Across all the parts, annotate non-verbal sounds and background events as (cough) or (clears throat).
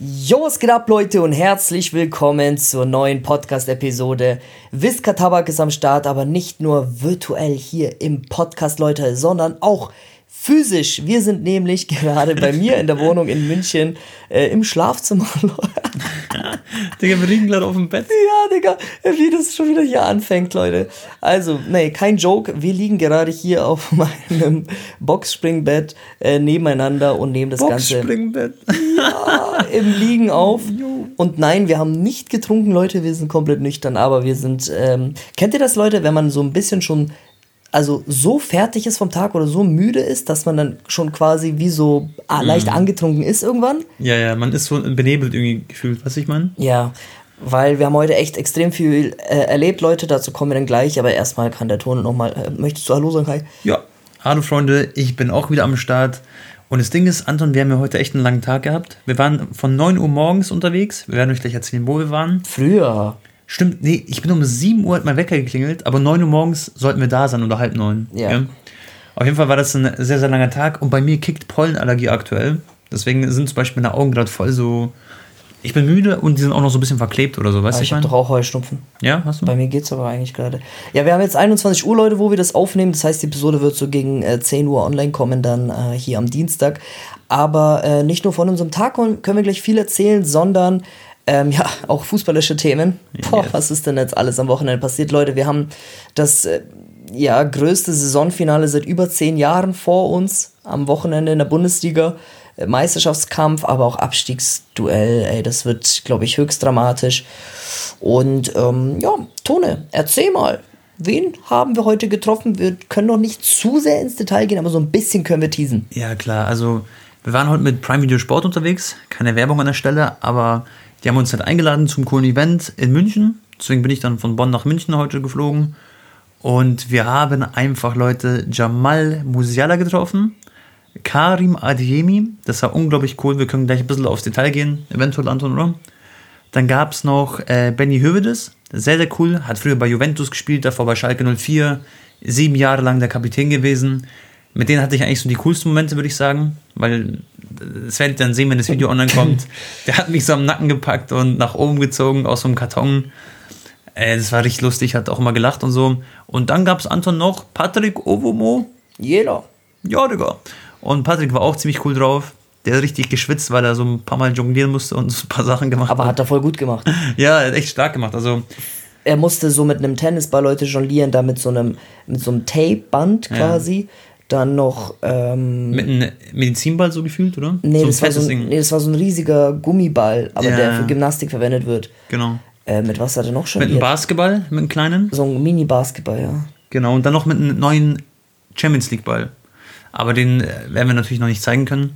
Jo, was geht ab, Leute, und herzlich willkommen zur neuen Podcast-Episode. Wiska Tabak ist am Start, aber nicht nur virtuell hier im Podcast, Leute, sondern auch physisch. Wir sind nämlich (laughs) gerade bei mir in der Wohnung in München äh, im Schlafzimmer. (laughs) (laughs) Digga, wir liegen gerade auf dem Bett. Ja, Digga, wie das schon wieder hier anfängt, Leute. Also, nee, kein Joke. Wir liegen gerade hier auf (laughs) meinem Boxspringbett äh, nebeneinander und nehmen das Ganze. Boxspringbett. Ja, im Liegen auf. (laughs) Und nein, wir haben nicht getrunken, Leute. Wir sind komplett nüchtern, aber wir sind. Ähm, kennt ihr das, Leute, wenn man so ein bisschen schon also so fertig ist vom Tag oder so müde ist, dass man dann schon quasi wie so ah, leicht angetrunken ist irgendwann. Ja, ja, man ist so benebelt irgendwie gefühlt, was ich meine? Ja, weil wir haben heute echt extrem viel äh, erlebt, Leute, dazu kommen wir dann gleich, aber erstmal kann der Ton nochmal, äh, möchtest du Hallo sagen, Kai? Ja. Hallo Freunde, ich bin auch wieder am Start. Und das Ding ist, Anton, wir haben ja heute echt einen langen Tag gehabt. Wir waren von 9 Uhr morgens unterwegs. Wir werden euch gleich erzählen, wo wir waren. Früher. Stimmt, nee, ich bin um 7 Uhr hat mein Wecker geklingelt, aber 9 Uhr morgens sollten wir da sein oder halb neun. Ja. Auf jeden Fall war das ein sehr, sehr langer Tag und bei mir kickt Pollenallergie aktuell. Deswegen sind zum Beispiel meine Augen gerade voll so. Ich bin müde und die sind auch noch so ein bisschen verklebt oder so, weißt du? ich habe doch auch Heuschnupfen. Ja, hast du? Bei mir geht's aber eigentlich gerade. Ja, wir haben jetzt 21 Uhr, Leute, wo wir das aufnehmen. Das heißt, die Episode wird so gegen äh, 10 Uhr online kommen, dann äh, hier am Dienstag. Aber äh, nicht nur von unserem Tag können wir gleich viel erzählen, sondern ähm, ja, auch fußballische Themen. Boah, Yes. was ist denn jetzt alles am Wochenende passiert, Leute? Wir haben das äh, ja, größte Saisonfinale seit über zehn Jahren vor uns am Wochenende in der Bundesliga. Äh, Meisterschaftskampf, aber auch Abstiegsduell. Ey, das wird, glaube ich, höchst dramatisch. Und ähm, ja, Tone, erzähl mal. Wen haben wir heute getroffen? Wir können noch nicht zu sehr ins Detail gehen, aber so ein bisschen können wir teasen. Ja, klar. Also, wir waren heute mit Prime Video Sport unterwegs. Keine Werbung an der Stelle, aber die haben uns halt eingeladen zum coolen Event in München. Deswegen bin ich dann von Bonn nach München heute geflogen. Und wir haben einfach Leute Jamal Musiala getroffen, Karim Adeyemi. Das war unglaublich cool. Wir können gleich ein bisschen aufs Detail gehen, eventuell, Anton, oder? Dann gab es noch äh, Benny Hövedes, sehr, sehr cool. Hat früher bei Juventus gespielt, davor bei Schalke 04. Sieben Jahre lang der Kapitän gewesen. Mit denen hatte ich eigentlich so die coolsten Momente, würde ich sagen. Weil, das werdet ihr dann sehen, wenn das Video online (laughs) kommt. Der hat mich so am Nacken gepackt und nach oben gezogen aus so einem Karton. Äh, das war richtig lustig, hat auch immer gelacht und so. Und dann gab es Anton noch Patrick Ovomo. Jeder. Ja, Digga. Und Patrick war auch ziemlich cool drauf. Der hat richtig geschwitzt, weil er so ein paar Mal jonglieren musste und so ein paar Sachen gemacht Aber hat er voll gut gemacht. (laughs) Ja, er hat echt stark gemacht. Also, er musste so mit einem Tennisball Leute jonglieren, da mit so einem, mit so einem Tape-Band quasi. Dann noch, ähm, mit einem Medizinball so gefühlt, oder? nee, so das war so ein, nee, das war so ein riesiger Gummiball, aber Ja. der für Gymnastik verwendet wird. Genau. Äh, mit was hat er noch Mit einem? Basketball, mit einem kleinen. so ein Mini-Basketball, ja. Genau. Und dann noch mit einem neuen Champions League Ball. Aber den äh, werden wir natürlich noch nicht zeigen können.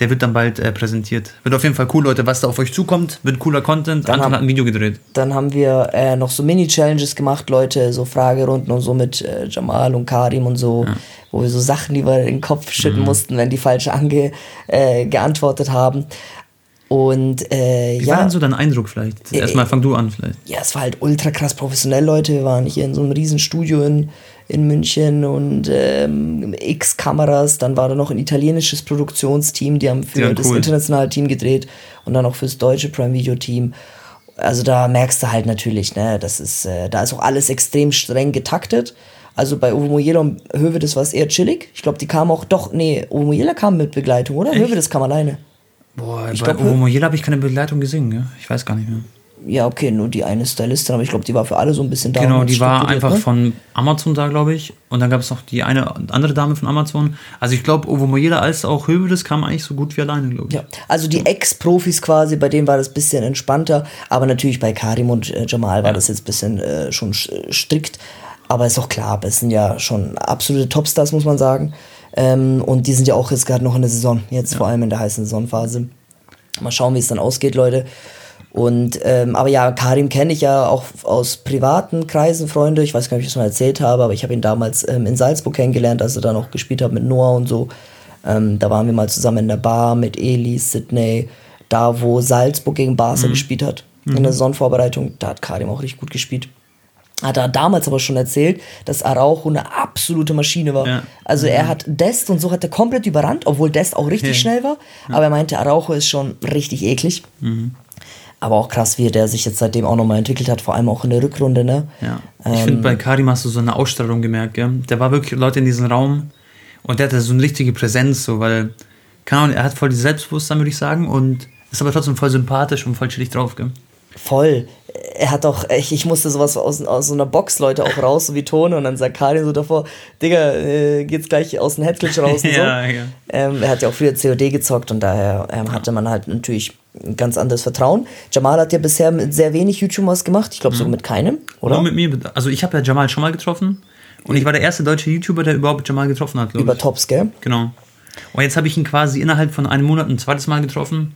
Der wird dann bald äh, präsentiert. Wird auf jeden Fall cool, Leute, was da auf euch zukommt. Wird cooler Content. Dann Anton haben- hat ein Video gedreht. Dann haben wir äh, noch so Mini-Challenges gemacht, Leute, so Fragerunden und so mit äh, Jamal und Karim und so, wo wir so Sachen, die wir in den Kopf Mhm. schütten mussten, wenn die falsch ange äh, geantwortet haben. Und äh, Wie ja. war denn so dein Eindruck vielleicht? Erstmal fang du an vielleicht. ja, es war halt ultra krass professionell, Leute. Wir waren hier in so einem riesen Studio in, in München und ähm, x Kameras. Dann war da noch ein italienisches Produktionsteam, die haben für Ja, das cool. internationale Team gedreht und dann auch fürs deutsche Prime Video Team. Also da merkst du halt natürlich, ne, das ist, äh, da ist auch alles extrem streng getaktet. Also bei Uwe Mojela und Höwe, das war es eher chillig. Ich glaube, die kamen auch doch, nee, Uwe Mojela kam mit Begleitung, oder? Höwe, das kam alleine. Boah, Ich bei glaub, Uwe Mojela habe ich keine Begleitung gesehen, ja? Ich weiß gar nicht mehr. Ja, okay, nur die eine Stylistin, aber ich glaube, die war für alle so ein bisschen da. Genau, die war einfach ne? von Amazon da, glaube ich. Und dann gab es noch die eine andere Dame von Amazon. Also ich glaube, Ovo Mojela als auch Hövedes kam eigentlich so gut wie alleine, glaube ich. Ja, also die Ex-Profis quasi, bei denen war das ein bisschen entspannter, aber natürlich bei Karim und äh, Jamal war das jetzt ein bisschen äh, schon sch- strikt. Aber ist auch klar, es sind ja schon absolute Topstars, muss man sagen. Ähm, und die sind ja auch jetzt gerade noch in der Saison, jetzt vor allem in der heißen Saisonphase. Mal schauen, wie es dann ausgeht, Leute. Und, ähm, aber ja, Karim kenne ich ja auch aus privaten Kreisen, Freunde. Ich weiß gar nicht, ob ich das mal erzählt habe, aber ich habe ihn damals ähm, in Salzburg kennengelernt, als er da noch gespielt hat mit Noah und so. Ähm, da waren wir mal zusammen in der Bar mit Eli, Sydney, da wo Salzburg gegen Barca gespielt hat. In der Saisonvorbereitung, da hat Karim auch richtig gut gespielt. hat er damals aber schon erzählt, dass Araujo eine absolute Maschine war. Ja. Also er hat Dest und so hat er komplett überrannt, obwohl Dest auch richtig Ja. schnell war. Aber er meinte, Araujo ist schon richtig eklig. Aber auch krass, wie der sich jetzt seitdem auch nochmal entwickelt hat, vor allem auch in der Rückrunde, ne? Ja. Ich finde, bei Karim hast du so eine Ausstrahlung gemerkt, gell? Der war wirklich Leute in diesem Raum und der hatte so eine richtige Präsenz, so, weil, keine Ahnung, er hat voll dieses Selbstbewusstsein, würde ich sagen, und ist aber trotzdem voll sympathisch und voll chillig drauf, gell? Voll. Er hat auch, ich, ich musste sowas aus, aus so einer Box, Leute, auch raus, so wie Tone. Und dann sagt Karin so davor, Digga, äh, geht's gleich aus dem Headclinch raus (laughs) und so. Ja, ja. Ähm, er hat ja auch früher COD gezockt und daher ähm, hatte man halt natürlich ein ganz anderes Vertrauen. Jamal hat ja bisher mit sehr wenig YouTubers gemacht. Ich glaube sogar mit keinem, oder? Nur mit mir. Also ich habe ja Jamal schon mal getroffen und ich war der erste deutsche YouTuber, der überhaupt Jamal getroffen hat, glaube Über ich. Tops, gell? Genau. Und jetzt habe ich ihn quasi innerhalb von einem Monat ein zweites Mal getroffen.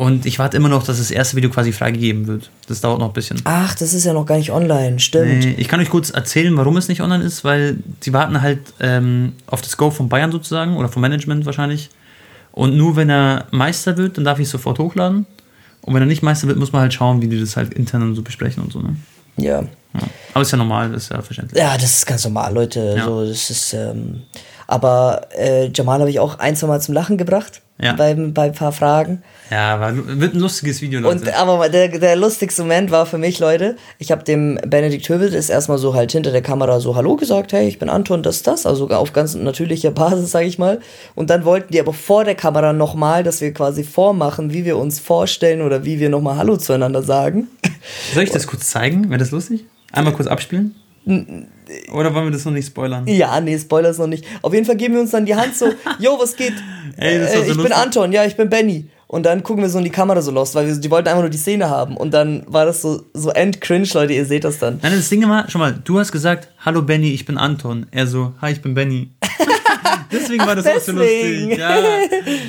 Und ich warte immer noch, dass das erste Video quasi freigegeben wird. Das dauert noch ein bisschen. Ach, das ist ja noch gar nicht online, stimmt. Nee, ich kann euch kurz erzählen, warum es nicht online ist, weil sie warten halt ähm, auf das Go von Bayern sozusagen oder vom Management wahrscheinlich. Und nur wenn er Meister wird, dann darf ich es sofort hochladen. Und wenn er nicht Meister wird, muss man halt schauen, wie die das halt intern so besprechen und so. Ne? Ja. Ja. Aber ist ja normal, ist ja verständlich. Ja, das ist ganz normal, Leute. Ja. So, das ist, ähm, aber äh, Jamal habe ich auch ein, zwei Mal zum Lachen gebracht. Ja. Bei, bei ein paar Fragen. Ja, war, wird ein lustiges Video, Leute. Und aber der, der lustigste Moment war für mich, Leute, ich habe dem Benedikt Hövel das erstmal so halt hinter der Kamera so Hallo gesagt, hey, ich bin Anton, das, das, also auf ganz natürlicher Basis, sage ich mal. Und dann wollten die aber vor der Kamera nochmal, dass wir quasi vormachen, wie wir uns vorstellen oder wie wir nochmal Hallo zueinander sagen. Soll ich das kurz zeigen? Wäre das lustig? Einmal kurz abspielen? Oder wollen wir das noch nicht spoilern? Ja, nee, Spoilers noch nicht. Auf jeden Fall geben wir uns dann die Hand so, (laughs) yo, was geht? Ey, das ist äh, so ich bin lustig. Anton, ja, ich bin Benny. Und dann gucken wir so in die Kamera so lost, weil wir, die wollten einfach nur die Szene haben. Und dann war das so, so end-cringe, Leute, ihr seht das dann. Nein, das Ding immer, schon mal, du hast gesagt, hallo Benny, ich bin Anton. Er so, hi, ich bin Benny. (laughs) Deswegen war das auch so deswegen. lustig. Ja,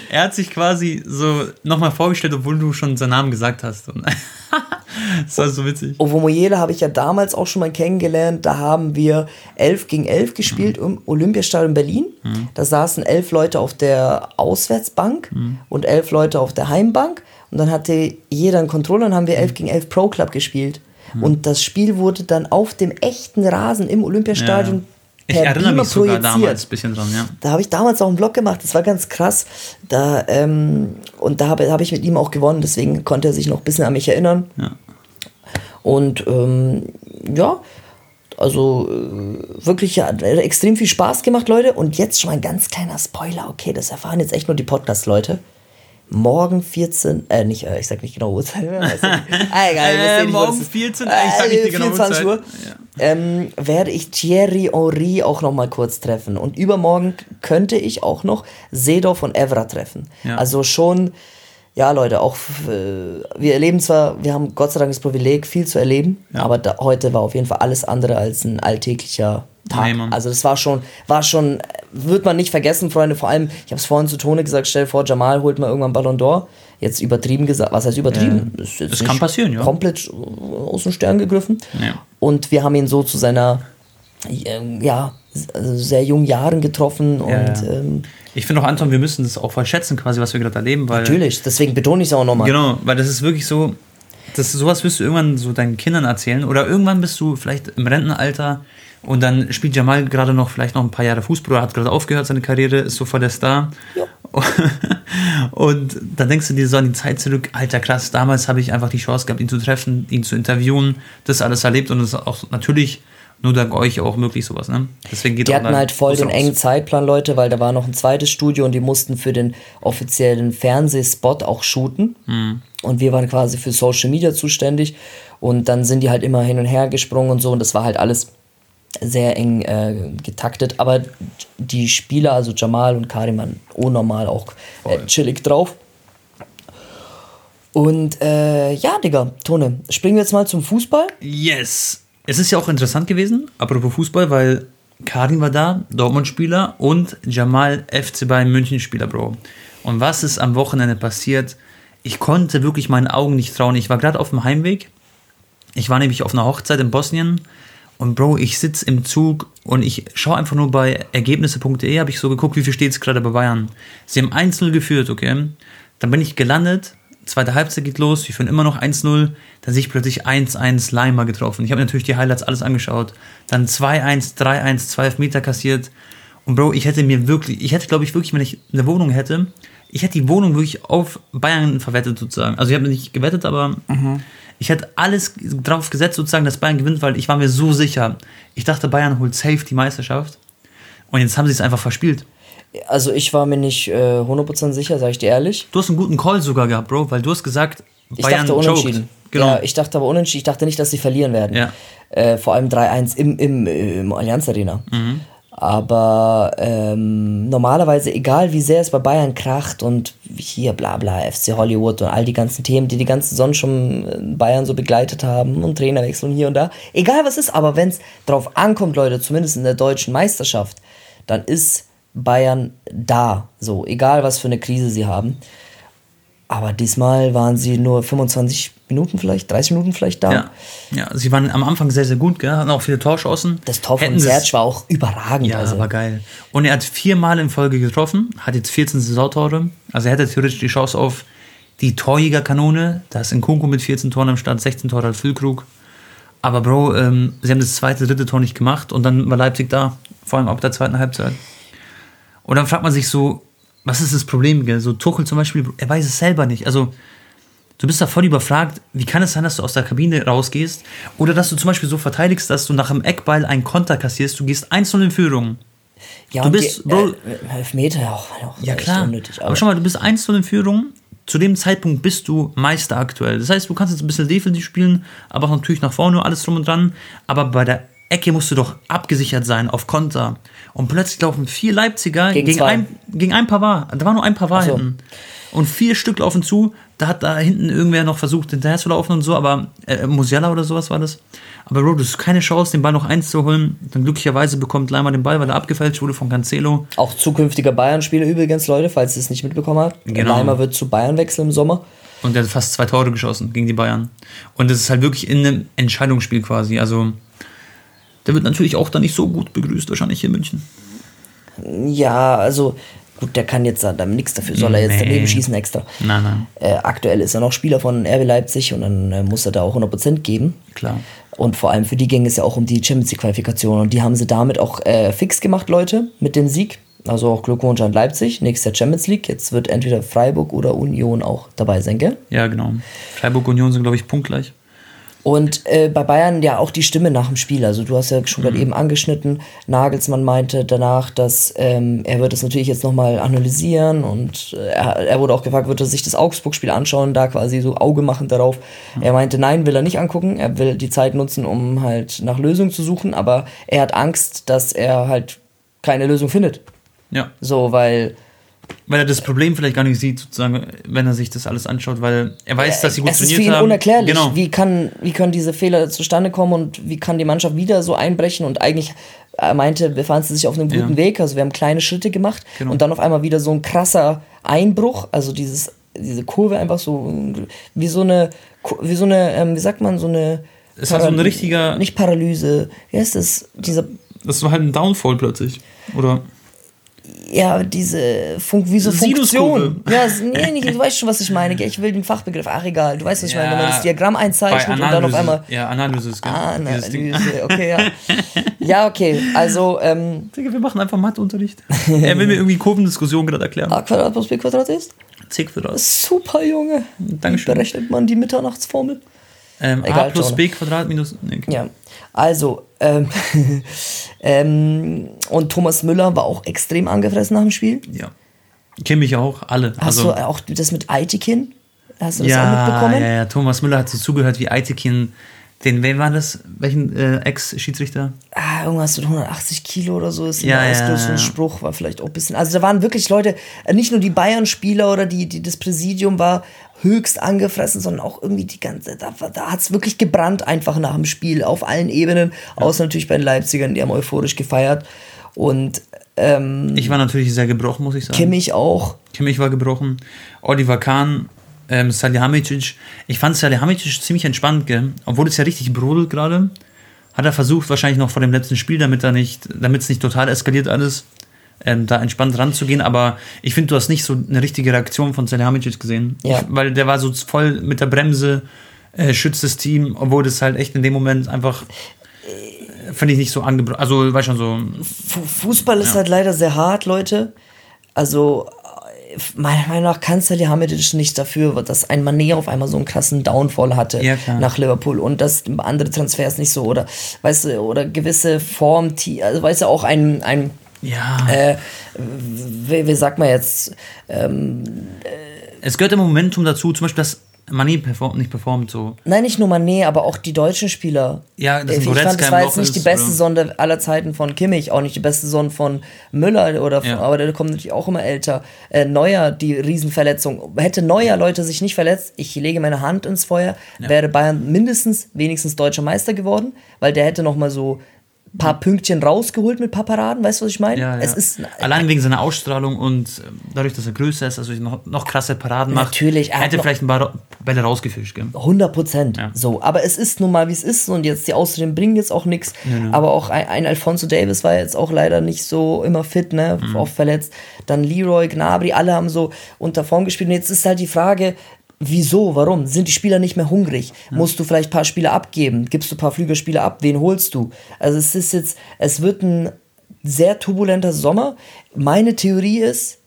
er hat sich quasi so nochmal vorgestellt, obwohl du schon seinen Namen gesagt hast. (laughs) Das war so witzig. Ovomoyele habe ich ja damals auch schon mal kennengelernt. Da haben wir 11 gegen 11 gespielt im Olympiastadion Berlin. Da saßen elf Leute auf der Auswärtsbank und elf Leute auf der Heimbank. Und dann hatte jeder einen Controller und haben wir 11 gegen 11 Pro Club gespielt. Und das Spiel wurde dann auf dem echten Rasen im Olympiastadion Ich erinnere Beamer mich sogar projiziert. damals ein bisschen dran, ja. Da habe ich damals auch einen Vlog gemacht, das war ganz krass. Da, ähm, und da habe hab ich mit ihm auch gewonnen, deswegen konnte er sich noch ein bisschen an mich erinnern. Ja. Und ähm, ja, also äh, wirklich ja, extrem viel Spaß gemacht, Leute. Und jetzt schon mal ein ganz kleiner Spoiler, okay, das erfahren jetzt echt nur die Podcast-Leute. Morgen 14, äh, nicht, äh, ich sag nicht genau Uhrzeit. (laughs) nicht. ah, egal, ja Äh, nicht, morgen was es ist. 14, äh, ich sag nicht die genaue 24 Uhr, Uhrzeit. Ja. ähm, werde ich Thierry Henry auch noch mal kurz treffen. Und übermorgen könnte ich auch noch Seedorf und Evra treffen. Ja. Also schon, ja Leute, auch äh, wir erleben zwar, wir haben Gott sei Dank das Privileg, viel zu erleben, aber da, heute war auf jeden Fall alles andere als ein alltäglicher Tag. Nee, also das war schon, war schon, wird man nicht vergessen, Freunde. Vor allem, ich habe es vorhin zu Tone gesagt, stell dir vor, Jamal holt mal irgendwann Ballon d'Or. Jetzt übertrieben gesagt, was heißt übertrieben? Äh, das nicht kann passieren, ja. Komplett aus dem Stern gegriffen. Ja. Und wir haben ihn so zu seiner, ja, sehr jungen Jahren getroffen. Und ja. ähm, Ich finde auch, Anton, wir müssen das auch voll schätzen, quasi, was wir gerade erleben, weil. natürlich, deswegen betone ich es auch nochmal. Genau, weil das ist wirklich so, das, sowas wirst du irgendwann so deinen Kindern erzählen oder irgendwann bist du vielleicht im Rentenalter und dann spielt Jamal gerade noch vielleicht noch ein paar Jahre Fußball hat gerade aufgehört seine Karriere, ist so voll der Star. Ja. (laughs) Und dann denkst du dir so an die Zeit zurück, alter krass, damals habe ich einfach die Chance gehabt, ihn zu treffen, ihn zu interviewen, das alles erlebt und das ist auch natürlich nur dank euch auch möglich sowas, ne? Deswegen geht Die hatten halt voll den raus. engen Zeitplan, Leute, weil da war noch ein zweites Studio und die mussten für den offiziellen Fernsehspot auch shooten. Mhm. Und wir waren quasi für Social Media zuständig. Und dann sind die halt immer hin und her gesprungen und so. Und das war halt alles sehr eng äh, getaktet. Aber die Spieler, also Jamal und Karim, waren unnormal auch äh, chillig drauf. Und äh, ja, Digga, Tone, springen wir jetzt mal zum Fußball. Yes! Es ist ja auch interessant gewesen, apropos Fußball, weil Karim war da, Dortmund-Spieler und Jamal FC Bayern München-Spieler, Bro. Und was ist am Wochenende passiert? Ich konnte wirklich meinen Augen nicht trauen. Ich war gerade auf dem Heimweg. Ich war nämlich auf einer Hochzeit in Bosnien. Und Bro, ich sitze im Zug und ich schaue einfach nur bei ergebnisse.de, habe ich so geguckt, wie viel steht es gerade bei Bayern. Sie haben 1-0 geführt, okay? Dann bin ich gelandet zweite Halbzeit geht los, wir führen immer noch 1-0, dann sehe ich plötzlich 1-1 Leimer getroffen. Ich habe natürlich die Highlights alles angeschaut. Dann 2-1, 3-1, 12 Meter kassiert. Und Bro, ich hätte mir wirklich, ich hätte glaube ich wirklich, wenn ich eine Wohnung hätte, ich hätte die Wohnung wirklich auf Bayern verwettet sozusagen. Also ich habe nicht gewettet, aber mhm. Ich hätte alles drauf gesetzt sozusagen, dass Bayern gewinnt, weil ich war mir so sicher. Ich dachte, Bayern holt safe die Meisterschaft. Und jetzt haben sie es einfach verspielt. Also ich war mir nicht äh, 100% sicher, sage ich dir ehrlich. Du hast einen guten Call sogar gehabt, Bro, weil du hast gesagt, ich Bayern dachte unentschieden. Genau. Ja, ich dachte aber unentschieden. Ich dachte nicht, dass sie verlieren werden. Ja. Äh, vor allem 3-1 im, im, im Allianz Arena. Mhm. Aber ähm, normalerweise, egal wie sehr es bei Bayern kracht und hier bla bla, FC Hollywood und all die ganzen Themen, die die ganze Saison schon Bayern so begleitet haben und Trainerwechsel und hier und da, egal was ist, aber wenn es drauf ankommt, Leute, zumindest in der deutschen Meisterschaft, dann ist Bayern da. So, egal was für eine Krise sie haben. Aber diesmal waren sie nur 25 Minuten vielleicht, 30 Minuten vielleicht da. Ja, ja sie waren am Anfang sehr, sehr gut, gell? hatten auch viele Torschancen. Das Tor von Serge war auch überragend. Ja, also. war geil. Und er hat viermal in Folge getroffen, hat jetzt 14 Saisontore. Also er hätte theoretisch die Chance auf die Torjägerkanone. Da ist Nkunku mit 14 Toren am Start, 16 Tore als Füllkrug. Aber Bro, ähm, sie haben das zweite, dritte Tor nicht gemacht und dann war Leipzig da, vor allem ab der zweiten Halbzeit. Und dann fragt man sich so, was ist das Problem? Gell? So Tuchel zum Beispiel, er weiß es selber nicht. Also du bist da voll überfragt, wie kann es sein, dass du aus der Kabine rausgehst oder dass du zum Beispiel so verteidigst, dass du nach dem Eckball einen Konter kassierst, du gehst 1-0 in Führung. Ja, du bist, die, Bro, äh, Elfmeter auch, auch ja klar. Unnötig, aber. aber schau mal, du bist 1-0 in Führung, zu dem Zeitpunkt bist du Meister aktuell. Das heißt, du kannst jetzt ein bisschen defensiv spielen, aber auch natürlich nach vorne alles drum und dran. Aber bei der Ecke musst du doch abgesichert sein auf Konter. Und plötzlich laufen vier Leipziger gegen, gegen ein, gegen ein Pavard. Da war nur ein Pavard so. hinten. Und vier Stück laufen zu. Da hat da hinten irgendwer noch versucht, hinterher zu laufen und so, aber äh, Musiala oder sowas war das. Aber Bro, du hast keine Chance, den Ball noch eins zu holen. Dann glücklicherweise bekommt Leimer den Ball, weil er abgefälscht wurde von Cancelo. Auch zukünftiger Bayern-Spieler übrigens, Leute, falls ihr es nicht mitbekommen habt. Genau. Leimer wird zu Bayern wechseln im Sommer. Und der hat fast zwei Tore geschossen gegen die Bayern. Und das ist halt wirklich in einem Entscheidungsspiel quasi. Also der wird natürlich auch da nicht so gut begrüßt, wahrscheinlich hier in München. Ja, also gut, der kann jetzt da nichts dafür, soll er jetzt nee. daneben schießen extra. Nein, nein. Äh, aktuell ist er noch Spieler von RB Leipzig und dann äh, muss er da auch 100% geben. Klar. Und vor allem für die ging es ja auch um die Champions League Qualifikation und die haben sie damit auch äh, fix gemacht, Leute, mit dem Sieg. Also auch Glückwunsch an Leipzig, nächster Champions League. Jetzt wird entweder Freiburg oder Union auch dabei sein, gell? Ja, genau. Freiburg und Union sind, glaube ich, punktgleich. Und äh, bei Bayern ja auch die Stimme nach dem Spiel. Also du hast ja schon mhm. gerade eben angeschnitten. Nagelsmann meinte danach, dass ähm, er wird das natürlich jetzt nochmal analysieren und äh, er, er, wurde auch gefragt, wird er sich das Augsburg-Spiel anschauen, da quasi so Auge machen darauf. Mhm. Er meinte, nein, will er nicht angucken. Er will die Zeit nutzen, um halt nach Lösungen zu suchen, aber er hat Angst, dass er halt keine Lösung findet. Ja. So, weil weil er das Problem vielleicht gar nicht sieht, sozusagen, wenn er sich das alles anschaut, weil er weiß, dass sie gut es trainiert haben. Es ist für ihn unerklärlich. Genau. Wie, kann, wie können diese Fehler zustande kommen und wie kann die Mannschaft wieder so einbrechen? Und eigentlich, er meinte, befand sie sich auf einem guten ja. Weg. Also wir haben kleine Schritte gemacht genau. und dann auf einmal wieder so ein krasser Einbruch. Also dieses, diese Kurve einfach so wie so eine, wie so eine, ähm, wie sagt man, so eine. Es war so ein richtiger. Nicht Paralyse. Wie heißt das? Dieser. Das war halt ein Downfall plötzlich. Oder? Ja, diese Funk, wie so Funktion. Ja, (laughs) nee, nicht, du weißt schon, was ich meine. Ich will den Fachbegriff. Ach, egal. Du weißt, was ich meine. Wenn man das Diagramm einzeichnet und dann auf einmal. Ja, Analyse ist Analyse, (laughs) okay, ja. ja, okay. Also, ähm. wir machen einfach Matheunterricht. (laughs) er will mir irgendwie Kurvendiskussion gerade erklären. A Quadrat plus B Quadrat ist? C Quadrat. Super, Junge. Dankeschön. Berechnet man die Mitternachtsformel? Ähm, Egal, A plus B Quadrat minus. Nee, okay. Ja. Also, ähm, (laughs) ähm, und Thomas Müller war auch extrem angefressen nach dem Spiel. Ja. Kenne mich auch, alle. Hast also, du auch das mit Aitikin? Hast du das ja, auch mitbekommen? Ja, ja, Thomas Müller hat so zugehört, wie Aitikin den, wen war das? Welchen äh, Ex-Schiedsrichter? Ah, irgendwas mit 180 Kilo oder so ist ja, ja, ja, Spruch, war vielleicht auch ein bisschen. Also da waren wirklich Leute, äh, nicht nur die Bayern-Spieler oder die, die, das Präsidium war höchst angefressen, sondern auch irgendwie die ganze, da, da hat es wirklich gebrannt einfach nach dem Spiel auf allen Ebenen, ja. außer natürlich bei den Leipzigern, die haben euphorisch gefeiert. Und ähm, ich war natürlich sehr gebrochen, muss ich sagen. Kimmich auch. Kimmich war gebrochen. Oliver Kahn ähm, Salihamidzic. Ich fand Salihamidzic ziemlich entspannt, gell? obwohl es ja richtig brodelt gerade. Hat er versucht, wahrscheinlich noch vor dem letzten Spiel, damit er nicht, damit es nicht total eskaliert alles, ähm, da entspannt ranzugehen. Aber ich finde, du hast nicht so eine richtige Reaktion von Salihamidzic gesehen. Ja. Weil der war so voll mit der Bremse, äh, schützt das Team, obwohl das halt echt in dem Moment einfach, äh, finde ich nicht so angebracht. Also, war schon so. Fu- Fußball ist halt leider sehr hart, Leute. Also, äh, meiner Meinung nach kann Salihamidzic nicht dafür, dass ein Mané auf einmal so einen krassen Downfall hatte Ja, nach Liverpool und dass andere Transfers nicht so oder, weißt du, oder gewisse Form, also weißt du, auch ein, ein Ja. äh, wie, wie sagt man jetzt, es gehört im Momentum dazu, zum Beispiel, dass Mané performt, nicht performt, so. Nein, nicht nur Mané, aber auch die deutschen Spieler. Ja, dass ich fand, das war jetzt nicht die ist, beste oder? Saison der- aller Zeiten von Kimmich, auch nicht die beste Saison von Müller, oder Ja. aber der kommt natürlich auch immer älter. Äh, Neuer, die Riesenverletzung. Hätte Neuer Leute sich nicht verletzt, ich lege meine Hand ins Feuer, wäre Bayern mindestens, wenigstens deutscher Meister geworden, weil der hätte noch mal so paar Pünktchen rausgeholt mit ein paar Paraden, weißt du, was ich meine? Ja, ja. Es ist Allein wegen seiner Ausstrahlung und ähm, dadurch, dass er größer ist, also noch, noch krasse Paraden macht. Natürlich, er hätte vielleicht ein paar Bälle rausgefischt, gell? 100 Prozent. Ja. So, aber es ist nun mal, wie es ist und jetzt die Ausreden bringen jetzt auch nichts. Aber auch ein, ein Alfonso Davis war jetzt auch leider nicht so immer fit, ne, Mhm. oft verletzt. Dann Leroy, Gnabry, alle haben so unter Form gespielt. Und jetzt ist halt die Frage, wieso, warum? Sind die Spieler nicht mehr hungrig? Musst du vielleicht ein paar Spiele abgeben? Gibst du ein paar Flügelspiele ab? Wen holst du? Also es ist jetzt, es wird ein sehr turbulenter Sommer. Meine Theorie ist,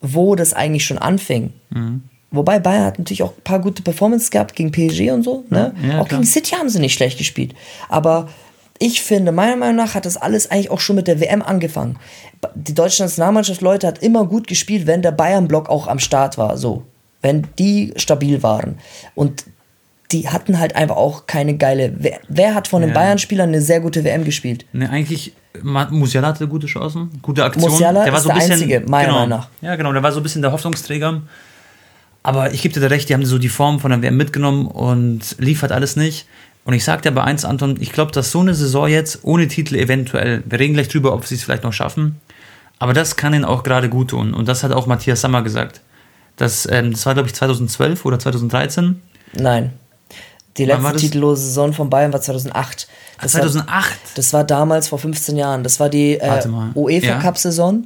wo das eigentlich schon anfing. Mhm. Wobei Bayern hat natürlich auch ein paar gute Performances gehabt gegen PSG und so. Ne? Ja, auch klar. gegen City haben sie nicht schlecht gespielt. Aber ich finde, meiner Meinung nach hat das alles eigentlich auch schon mit der WM angefangen. Die deutsche Nationalmannschaft, Leute, hat immer gut gespielt, wenn der Bayern-Block auch am Start war. So. Wenn die stabil waren. Und die hatten halt einfach auch keine geile. Wer, wer hat von den Ja. Bayern-Spielern eine sehr gute WM gespielt? Ne, eigentlich, Musiala hatte gute Chancen, gute Aktion. Musiala der war ist so ein der bisschen, Einzige, meiner genau, Meinung nach. Ja, genau, der war so ein bisschen der Hoffnungsträger. Aber ich gebe dir da recht, die haben so die Form von der WM mitgenommen und liefert alles nicht. Und ich sag dir aber eins, Anton, ich glaube, dass so eine Saison jetzt ohne Titel eventuell, wir reden gleich drüber, ob sie es vielleicht noch schaffen, aber das kann ihnen auch gerade gut tun. Und das hat auch Matthias Sammer gesagt. Das, ähm, das war, glaube ich, 2012 oder 2013. Nein. Die war letzte titellose Saison von Bayern war 2008. Ah, Das war 2008. Das war damals vor 15 Jahren. Das war die äh, Warte mal. UEFA Ja.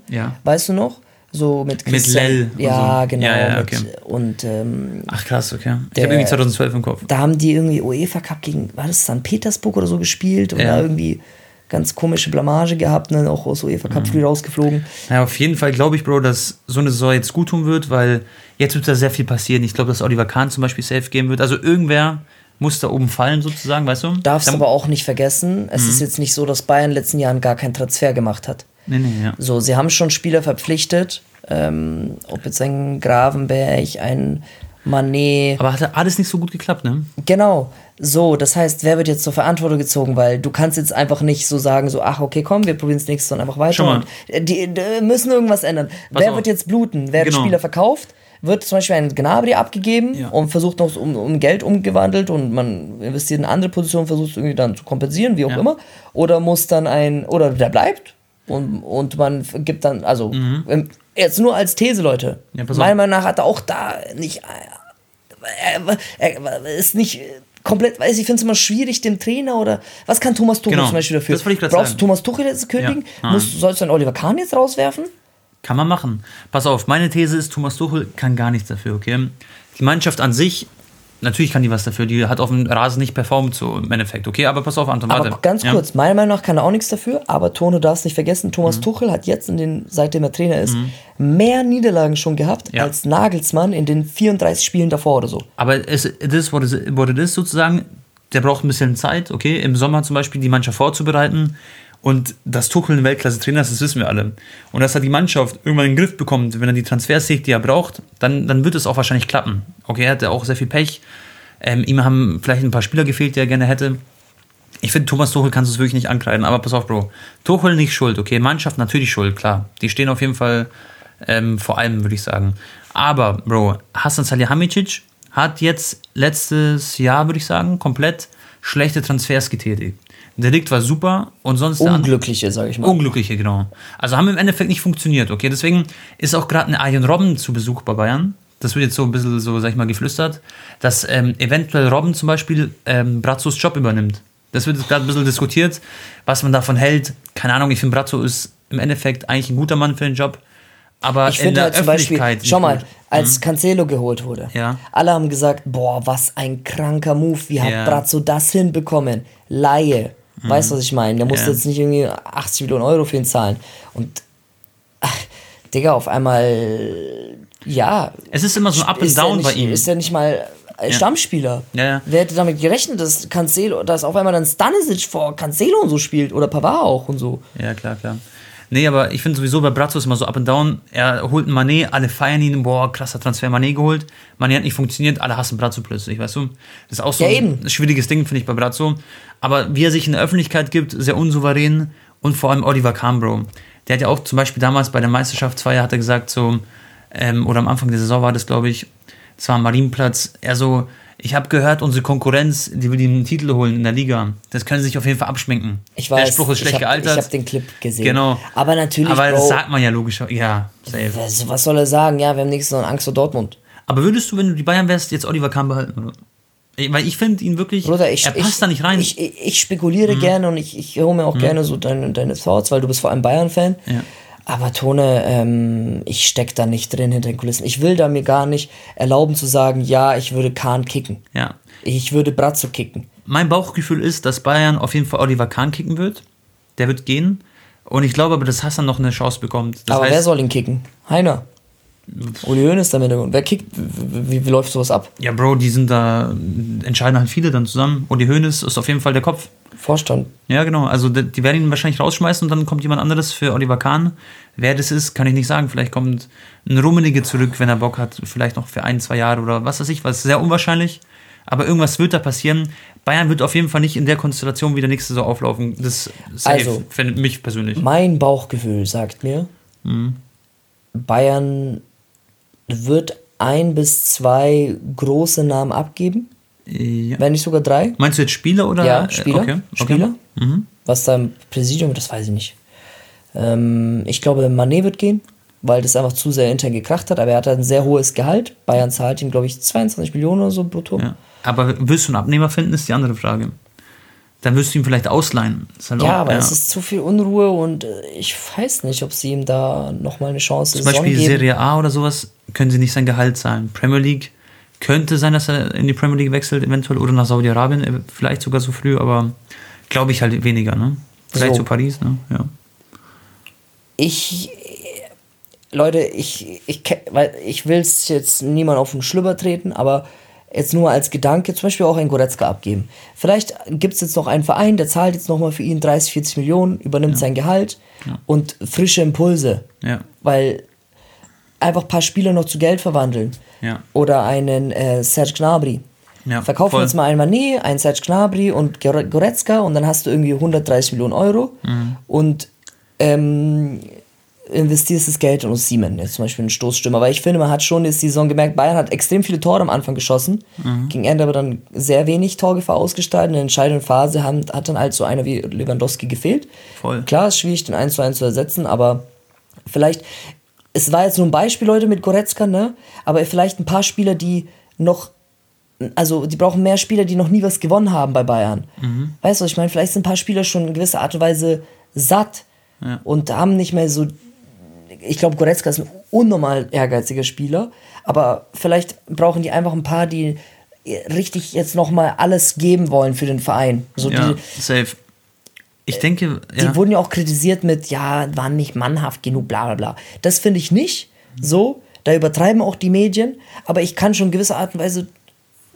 Ja. Weißt du noch? So mit Mit Lell Ja, so. genau. Ja, ja, mit, okay. Und ähm, Ach krass, okay. Ich Der- habe irgendwie 2012 im Kopf. da haben die irgendwie UEFA Cup gegen, war das St. Petersburg oder so gespielt da irgendwie ganz komische Blamage gehabt, ne? auch aus UEFA Mhm. Cup früh rausgeflogen. Ja, auf jeden Fall glaube ich, Bro, dass so eine Saison jetzt gut tun wird, weil jetzt wird da sehr viel passieren. Ich glaube, dass Oliver Kahn zum Beispiel safe gehen wird. Also irgendwer muss da oben fallen, sozusagen, weißt du? Darfst Dann- aber auch nicht vergessen, es Mhm. ist jetzt nicht so, dass Bayern in den letzten Jahren gar keinen Transfer gemacht hat. Nee, nee, ja. So, sie haben schon Spieler verpflichtet, ähm, ob jetzt ein Gravenberg, ein Manet. Aber hat alles nicht so gut geklappt, ne? Genau. So, das heißt, wer wird jetzt zur Verantwortung gezogen? Weil du kannst jetzt einfach nicht so sagen, so, ach, okay, komm, wir probieren es nächstes Jahr einfach weiter. Schau mal. Und die, die müssen irgendwas ändern. wer auf. wird jetzt bluten? Wer Genau. Spieler verkauft? Wird zum Beispiel ein Gnabry abgegeben Ja. und versucht noch um, um Geld umgewandelt und man investiert in andere Position, versucht es irgendwie dann zu kompensieren, wie auch Ja. immer. Oder muss dann ein, oder der bleibt und, und man gibt dann, also ähm, jetzt nur als These, Leute. Ja. Meiner Meinung nach hat er auch da nicht er, er ist nicht komplett, weiß ich, finde es immer schwierig, dem Trainer oder was kann Thomas Tuchel Genau, zum Beispiel dafür? das ich Brauchst sagen. du Thomas Tuchel jetzt kündigen? Ja. Musst, sollst du einen Oliver Kahn jetzt rauswerfen? Kann man machen. Pass auf, meine These ist, Thomas Tuchel kann gar nichts dafür, okay? Die Mannschaft an sich, natürlich kann die was dafür, die hat auf dem Rasen nicht performt, so im Endeffekt, okay? Aber pass auf, Anton, Aber warte. ganz Ja? kurz, meiner Meinung nach kann er auch nichts dafür, aber Tone, du darfst nicht vergessen, Mhm. Thomas Tuchel hat jetzt, in den, seitdem er Trainer ist, mehr Niederlagen schon gehabt Ja. als Nagelsmann in den 34 Spielen davor oder so. Aber es it is what it what it is sozusagen. Der braucht ein bisschen Zeit, okay? Im Sommer zum Beispiel die Mannschaft vorzubereiten. Und dass Tuchel ein Weltklasse-Trainer ist, das wissen wir alle. Und dass er die Mannschaft irgendwann in den Griff bekommt, wenn er die Transfers sieht, die er braucht, dann, dann wird es auch wahrscheinlich klappen. Okay, er hatte auch sehr viel Pech. Ähm, ihm haben vielleicht ein paar Spieler gefehlt, die er gerne hätte. Ich finde, Thomas Tuchel kannst du es wirklich nicht ankreiden. Aber pass auf, Bro. Tuchel nicht schuld, okay? Mannschaft natürlich schuld, klar. Die stehen auf jeden Fall ähm, vor allem, würde ich sagen. Aber, Bro, Hassan Salihamidzic hat jetzt letztes Jahr, würde ich sagen, komplett schlechte Transfers getätigt. Der Delikt war super und sonst der andere- Unglückliche, sag ich mal. Unglückliche, genau. Also haben im Endeffekt nicht funktioniert, okay? Deswegen ist auch gerade ein Arjen Robben zu Besuch bei Bayern. Das wird jetzt so ein bisschen so, sag ich mal, geflüstert, dass ähm, eventuell Robben zum Beispiel ähm, Brazzos Job übernimmt. Das wird jetzt gerade ein bisschen diskutiert, was man davon hält. Keine Ahnung, ich finde Brazzo ist im Endeffekt eigentlich ein guter Mann für den Job. Aber Ich in finde halt zum Beispiel, schau mal, gut. als Cancelo geholt wurde, Ja. alle haben gesagt, boah, was ein kranker Move, wie hat Ja. Brazzo das hinbekommen? Laie. Weißt du, was ich meine? Der musste Ja. jetzt nicht irgendwie 80 Millionen Euro für ihn zahlen. Und, ach, Digga, auf einmal, ja. Es ist immer so ein Up and Down nicht, bei ihm. Ist er nicht mal äh, Stammspieler? Ja, ja. Wer hätte damit gerechnet, dass Cancelo, dass auf einmal dann Stanisic vor Cancelo und so spielt oder Pavard auch und so? Ja, klar, klar. Nee, aber ich finde sowieso bei Brazzo ist immer so up and down. Er holt einen Mané, alle feiern ihn, boah, krasser Transfer Mané geholt. Mané hat nicht funktioniert, alle hassen Brazzo plötzlich, weißt du? Das ist auch so Ja, ein schwieriges Ding, finde ich, bei Brazzo. Aber wie er sich in der Öffentlichkeit gibt, sehr unsouverän und vor allem Oliver Kahn, Bro. Der hat ja auch zum Beispiel damals bei der Meisterschaftsfeier, hat er gesagt, so, ähm, oder am Anfang der Saison war das, glaube ich, es war am Marienplatz, er so, ich habe gehört, unsere Konkurrenz, die will den Titel holen in der Liga. Das können sie sich auf jeden Fall abschminken. Ich weiß, der Spruch ist schlecht ich hab, gealtert. Ich habe den Clip gesehen. Genau. Aber natürlich, Aber das Bro, sagt man ja logisch. Ja, safe. was, was soll er sagen? Ja, wir haben nächstes Mal Angst vor Dortmund. Aber würdest du, wenn du die Bayern wärst, jetzt Oliver Kahn behalten? Weil ich finde ihn wirklich. Bruder, ich, er passt ich, da nicht rein. Mhm. Ich, ich, spekuliere gerne und ich, ich hole mir auch gerne so deine, deine Thoughts, weil du bist vor allem Bayern-Fan. Ja. Aber Tone, ähm, ich steck da nicht drin hinter den Kulissen. Ich will da mir gar nicht erlauben zu sagen, ja, ich würde Kahn kicken. ja. Ich würde Brazzo kicken. Mein Bauchgefühl ist, dass Bayern auf jeden Fall Oliver Kahn kicken wird. Der wird gehen. Und ich glaube aber, dass Hassan noch eine Chance bekommt. Das Aber heißt, wer soll ihn kicken? Heiner. Uli Hoeneß da mit dem. Wer kickt? Wie, wie, läuft sowas ab? Ja, Bro, die sind da, entscheiden halt viele dann zusammen. Und die ist auf jeden Fall der Kopf. Vorstand. Ja, genau. Also die, werden ihn wahrscheinlich rausschmeißen und dann kommt jemand anderes für Oliver Kahn. Wer das ist, kann ich nicht sagen. Vielleicht kommt ein Rummenigge zurück, wenn er Bock hat. Vielleicht noch für ein, zwei Jahre oder was weiß ich, was sehr unwahrscheinlich. Aber irgendwas wird da passieren. Bayern wird auf jeden Fall nicht in der Konstellation wieder nächste Saison auflaufen. Das ist safe Also, für mich persönlich. Mein Bauchgefühl sagt mir, Mhm. Bayern wird ein bis zwei große Namen abgeben, Ja. wenn nicht sogar drei. Meinst du jetzt Spieler oder? Ja, Spieler. Okay. okay. Spieler. Mhm. Was da im Präsidium, das weiß ich nicht. Ähm, ich glaube, Manet wird gehen, weil das einfach zu sehr intern gekracht hat, aber er hat ein sehr hohes Gehalt. Bayern zahlt ihm, glaube ich, 22 Millionen oder so brutto. Ja. Aber wirst du einen Abnehmer finden, ist die andere Frage. Dann wirst du ihn vielleicht ausleihen. Halt Ja, auch- aber es ist zu viel Unruhe und äh, ich weiß nicht, ob sie ihm da nochmal eine Chance Zum Beispiel geben. Serie A oder sowas können sie nicht sein Gehalt zahlen. Premier League könnte sein, dass er in die Premier League wechselt, eventuell, oder nach Saudi-Arabien, äh, vielleicht sogar so früh, aber glaube ich halt weniger, ne? Vielleicht So. zu Paris, ne? Ja. ich Leute, ich ich weil ich will es jetzt niemand auf den Schlüpper treten, aber jetzt nur als Gedanke, zum Beispiel auch ein Goretzka abgeben. Vielleicht gibt es jetzt noch einen Verein, der zahlt jetzt nochmal für ihn 30, 40 Millionen, übernimmt sein Gehalt und frische Impulse. Ja. Weil einfach ein paar Spieler noch zu Geld verwandeln. Ja. Oder einen äh, Serge Gnabry. Ja, Verkaufen voll. jetzt mal einen Mané, einen Serge Gnabry und Gore- Goretzka und dann hast du irgendwie 130 Millionen Euro Mhm. und ähm, investierst das Geld in Osimhen, jetzt zum Beispiel einen Stoßstürmer. Weil ich finde, man hat schon jetzt die Saison gemerkt, Bayern hat extrem viele Tore am Anfang geschossen, Mhm. gegen Ende aber dann sehr wenig Torgefahr ausgestaltet. In der entscheidenden Phase haben, hat dann halt so einer wie Lewandowski gefehlt. Voll. Klar, ist schwierig, den 1 zu 1 zu ersetzen, aber vielleicht, es war jetzt nur ein Beispiel, Leute, mit Goretzka, ne? Aber vielleicht ein paar Spieler, die noch, also die brauchen mehr Spieler, die noch nie was gewonnen haben bei Bayern. Weißt du, was ich meine? Vielleicht sind ein paar Spieler schon in gewisser Art und Weise satt Ja. und haben nicht mehr so. Ich glaube, Goretzka ist ein unnormal ehrgeiziger Spieler, aber vielleicht brauchen die einfach ein paar, die richtig jetzt nochmal alles geben wollen für den Verein. So ja, die, safe. Ich denke, die ja. wurden ja auch kritisiert mit, ja, waren nicht mannhaft genug, bla bla bla. Das finde ich nicht so. Da übertreiben auch die Medien. Aber ich kann schon in gewisser Art und Weise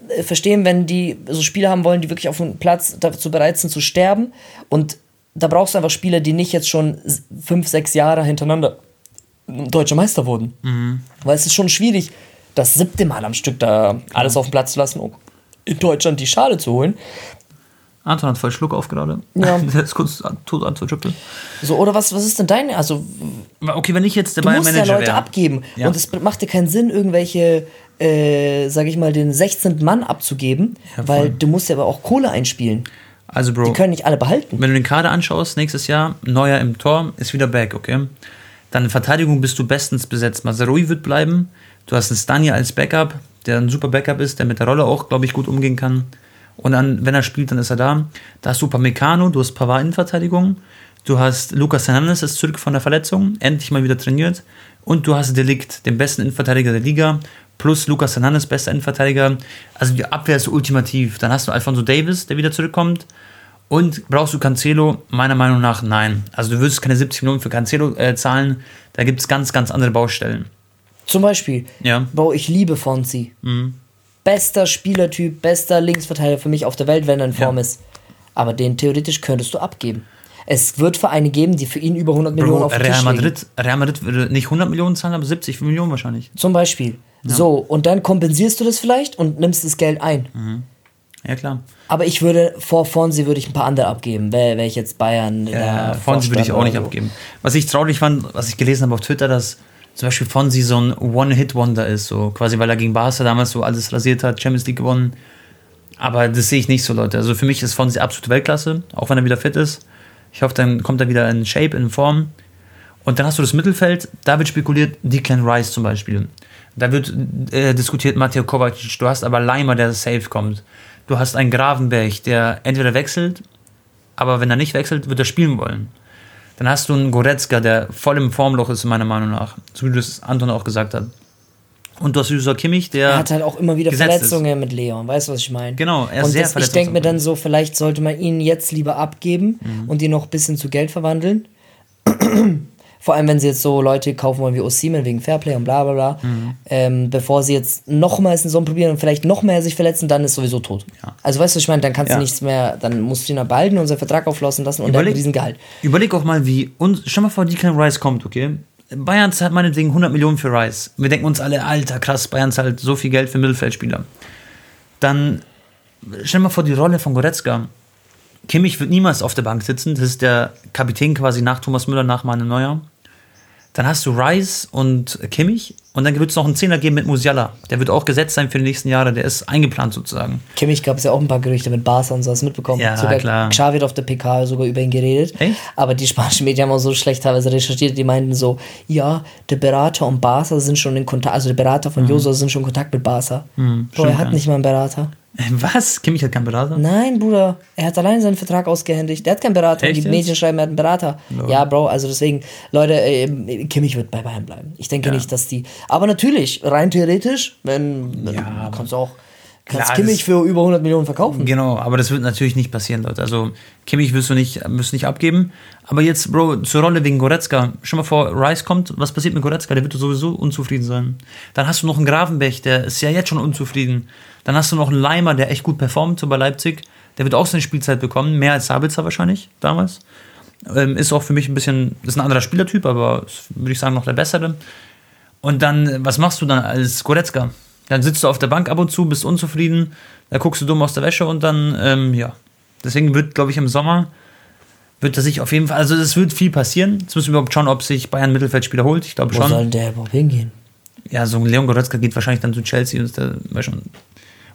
äh, verstehen, wenn die so Spieler haben wollen, die wirklich auf dem Platz dazu bereit sind zu sterben. Und da brauchst du einfach Spieler, die nicht jetzt schon fünf, sechs Jahre hintereinander deutscher Meister wurden. Weil es ist schon schwierig, das siebte Mal am Stück da alles auf den Platz zu lassen, um in Deutschland die Schale zu holen. Anton hat voll Schluck auf gerade. Ja. (laughs) Der ist kurz tot anzutrippeln. So, oder was, was ist denn dein, also Okay, wenn ich jetzt der Du musst ja Leute wäre. abgeben. Ja. Und es macht dir keinen Sinn, irgendwelche, äh, sag ich mal, den 16. Mann abzugeben, Ja, weil du musst ja aber auch Kohle einspielen. Also, Bro. Die können nicht alle behalten. Wenn du den Kader anschaust, nächstes Jahr, Neuer im Tor, ist wieder back, okay? Dann in Verteidigung bist du bestens besetzt. Mazarui wird bleiben. Du hast einen Stani als Backup, der ein super Backup ist, der mit der Rolle auch, glaube ich, gut umgehen kann. Und dann, wenn er spielt, dann ist er da. Da hast du Pamecano, du hast Pavard in Verteidigung. Du hast Lucas Hernandez ist zurück von der Verletzung, endlich mal wieder trainiert. Und du hast Delikt, den besten Innenverteidiger der Liga, plus Lucas Hernandez, bester Innenverteidiger. Also die Abwehr ist ultimativ. Dann hast du Alfonso Davis, der wieder zurückkommt. Und brauchst du Cancelo? Meiner Meinung nach nein. Also du würdest keine 70 Millionen für Cancelo äh, zahlen. Da gibt es ganz, ganz andere Baustellen. Zum Beispiel, Ja. Bro, ich liebe Fonzi. Mhm. Bester Spielertyp, bester Linksverteidiger für mich auf der Welt, wenn er in Form Ja. ist. Aber den theoretisch könntest du abgeben. Es wird Vereine geben, die für ihn über 100 Millionen Bro, auf den Real Tisch. Madrid, Real Madrid würde nicht 100 Millionen zahlen, aber 70 Millionen wahrscheinlich. Zum Beispiel. So, und dann kompensierst du das vielleicht und nimmst das Geld ein. Ja, klar. Aber ich würde, vor Fonsi würde ich ein paar andere abgeben, wäre wär ich jetzt Bayern. Ja, der Fonsi würde ich auch nicht so. abgeben. Was ich traurig fand, was ich gelesen habe auf Twitter, dass zum Beispiel Fonsi so ein One-Hit-Wonder ist, so quasi, weil er gegen Barca damals so alles rasiert hat, Champions League gewonnen. Aber das sehe ich nicht so, Leute. Also für mich ist Fonsi absolute Weltklasse, auch wenn er wieder fit ist. Ich hoffe, dann kommt er wieder in Shape, in Form. Und dann hast du das Mittelfeld, da wird spekuliert, Declan Rice zum Beispiel. Da wird äh, diskutiert Matteo Kovacic. Du hast aber Leimer, der safe kommt. Du hast einen Gravenberg, der entweder wechselt, aber wenn er nicht wechselt, wird er spielen wollen. Dann hast du einen Goretzka, der voll im Formloch ist, meiner Meinung nach. So wie das Anton auch gesagt hat. Und du hast User Kimmich, der. Er hat halt auch immer wieder Verletzungen mit Leon, weißt du, was ich meine? Genau, er ist und sehr das, Ich denke mir dann so, vielleicht sollte man ihn jetzt lieber abgeben Mhm. und ihn noch ein bisschen zu Geld verwandeln. Vor allem, wenn sie jetzt so Leute kaufen wollen wie Osimhen wegen Fairplay und bla bla bla. Mhm. Ähm, bevor sie jetzt nochmals einen Saison probieren und vielleicht noch mehr sich verletzen, dann ist sowieso tot. Ja. Also weißt du, ich meine, dann kannst Ja. du nichts mehr, dann musst du ihn behalten und seinen Vertrag auflaufen lassen und dann Überleg- mit diesem Gehalt. Überleg auch mal, wie. Und stell mal vor, Declan Rice kommt, okay? Bayern zahlt meinetwegen 100 Millionen für Rice. Wir denken uns alle, alter, krass, Bayern zahlt so viel Geld für Mittelfeldspieler. Dann stell mal vor, die Rolle von Goretzka. Kimmich wird niemals auf der Bank sitzen. Das ist der Kapitän quasi nach Thomas Müller, nach Manuel Neuer. Dann hast du Rice und Kimmich. Und dann wird es noch einen Zehner geben mit Musiala. Der wird auch gesetzt sein für die nächsten Jahre. Der ist eingeplant sozusagen. Kimmich gab es ja auch ein paar Gerüchte mit Barca und so, hast mitbekommen? Ja, sogar klar. Xavi hat auf der PK sogar über ihn geredet. Echt? Aber die spanischen Medien haben auch so schlecht teilweise recherchiert, die meinten so, ja, der Berater und Barca sind schon in Kontakt, also der Berater von Joso sind schon in Kontakt mit Barca. Bro, Mhm. stimmt er hat nicht mal einen Berater. Was? Kimmich hat keinen Berater? Nein, Bruder, er hat allein seinen Vertrag ausgehändigt. Der hat keinen Berater. Echt die jetzt? Medien schreiben, er hat einen Berater. Ja, Bro, also deswegen, Leute, äh, Kimmich wird bei Bayern bleiben. Ich denke Ja. nicht, dass die. Aber natürlich, rein theoretisch, wenn. Ja, kannst du auch. Kannst Klar, Kimmich das- für über 100 Millionen verkaufen. Genau, aber das wird natürlich nicht passieren, Leute. Also Kimmich wirst du nicht, wirst du nicht abgeben. Aber jetzt, Bro, zur Rolle wegen Goretzka. Schau mal vor, Rice kommt, was passiert mit Goretzka? Der wird sowieso unzufrieden sein. Dann hast du noch einen Gravenbech, der ist ja jetzt schon unzufrieden. Dann hast du noch einen Leimer, der echt gut performt, so bei Leipzig. Der wird auch seine Spielzeit bekommen, mehr als Sabitzer wahrscheinlich damals. Ähm, ist auch für mich ein bisschen, ist ein anderer Spielertyp, aber würde ich sagen, noch der bessere. Und dann, was machst du dann als Goretzka? Dann sitzt du auf der Bank ab und zu, bist unzufrieden, da guckst du dumm aus der Wäsche und dann, ähm, ja. Deswegen wird, glaube ich, im Sommer, wird er sich auf jeden Fall, also es wird viel passieren. Jetzt müssen wir überhaupt schauen, ob sich Bayern Mittelfeldspieler holt. Ich glaube Wo soll schon. der überhaupt hingehen? Ja, so ein Leon Goretzka geht wahrscheinlich dann zu Chelsea und da, schon.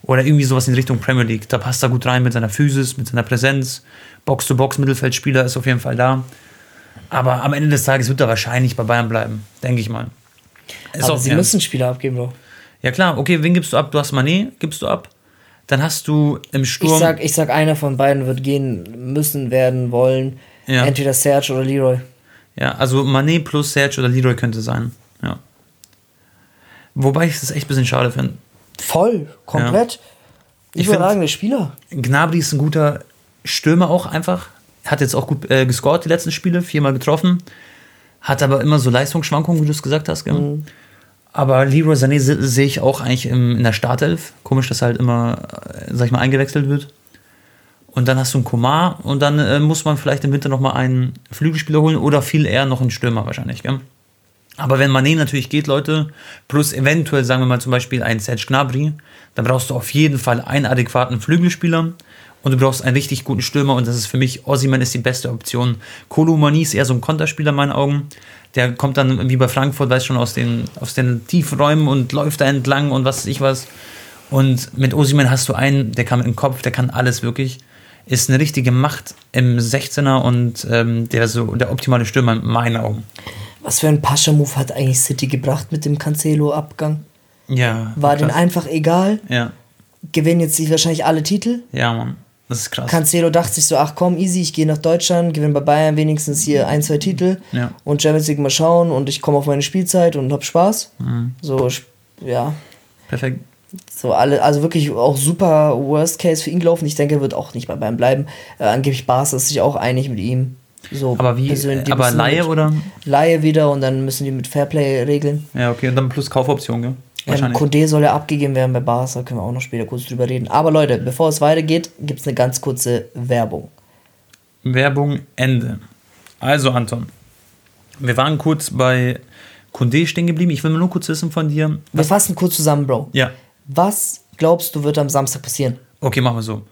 Oder irgendwie sowas in Richtung Premier League. Da passt er gut rein mit seiner Physis, mit seiner Präsenz. Box-to-Box-Mittelfeldspieler ist auf jeden Fall da. Aber am Ende des Tages wird er wahrscheinlich bei Bayern bleiben, denke ich mal. Ist Aber auch sie ernst. müssen Spieler abgeben, Bro. Ja klar, okay, wen gibst du ab? Du hast Manet, gibst du ab. Dann hast du im Ich Sturm. sag, ich sag, einer von beiden wird gehen müssen, werden, wollen. Ja. Entweder Serge oder Leroy. ja, also Manet plus Serge oder Leroy könnte sein. Ja. Wobei ich das echt ein bisschen schade finde. Voll, komplett. Ich Überragende Spieler. Gnabry ist ein guter Stürmer auch einfach. Hat jetzt auch gut äh, gescored die letzten Spiele, viermal getroffen. Hat aber immer so Leistungsschwankungen, wie du es gesagt hast. Mhm. Aber Leroy Sané se- sehe ich auch eigentlich im, in der Startelf. Komisch, dass er halt immer, äh, sag ich mal, eingewechselt wird. Und dann hast du einen Komar und dann äh, muss man vielleicht im Winter nochmal einen Flügelspieler holen oder viel eher noch einen Stürmer wahrscheinlich. Gell? Aber wenn Mané natürlich geht, Leute, plus eventuell, sagen wir mal zum Beispiel ein Serge Gnabry, dann brauchst du auf jeden Fall einen adäquaten Flügelspieler und du brauchst einen richtig guten Stürmer und das ist für mich, Ossiman ist die beste Option. Kolomani ist eher so ein Konterspieler in meinen Augen. Der kommt dann wie bei Frankfurt, weiß schon, aus den, aus den tiefen Räumen und läuft da entlang und was weiß ich was. Und mit Osimhen hast du einen, der kann mit dem Kopf, der kann alles wirklich. Ist eine richtige Macht im 16er und ähm, der so der optimale Stürmer in meinen Augen. Was für ein Pascha-Move hat eigentlich City gebracht mit dem Cancelo-Abgang? Ja. War krass. denen einfach egal. Ja, Gewinnen jetzt sich wahrscheinlich alle Titel. ja, Mann. Das ist krass. Cancelo dachte sich so, ach komm, easy, ich gehe nach Deutschland, gewinne bei Bayern wenigstens hier ein, zwei Titel Ja. und Champions League mal schauen und ich komme auf meine Spielzeit und hab Spaß. So, sp- ja, Perfekt. so alle, also wirklich auch super Worst Case für ihn gelaufen. Ich denke, er wird auch nicht bei Bayern bleiben. Äh, angeblich Barca ist sich auch einig mit ihm. So Aber wie? die Aber Laie oder? Laie wieder und dann müssen die mit Fairplay regeln. Ja, okay. Und dann plus Kaufoption, gell? Wahrscheinlich. Condé soll ja abgegeben werden bei Barca, können wir auch noch später kurz drüber reden. Aber Leute, bevor es weitergeht, gibt es eine ganz kurze Werbung. Werbung Ende. Also, Anton. Wir waren kurz bei Condé stehen geblieben. Ich will nur kurz wissen von dir. Wir fassen kurz zusammen, Bro. Ja. Was glaubst du, wird am Samstag passieren? Okay, machen wir so.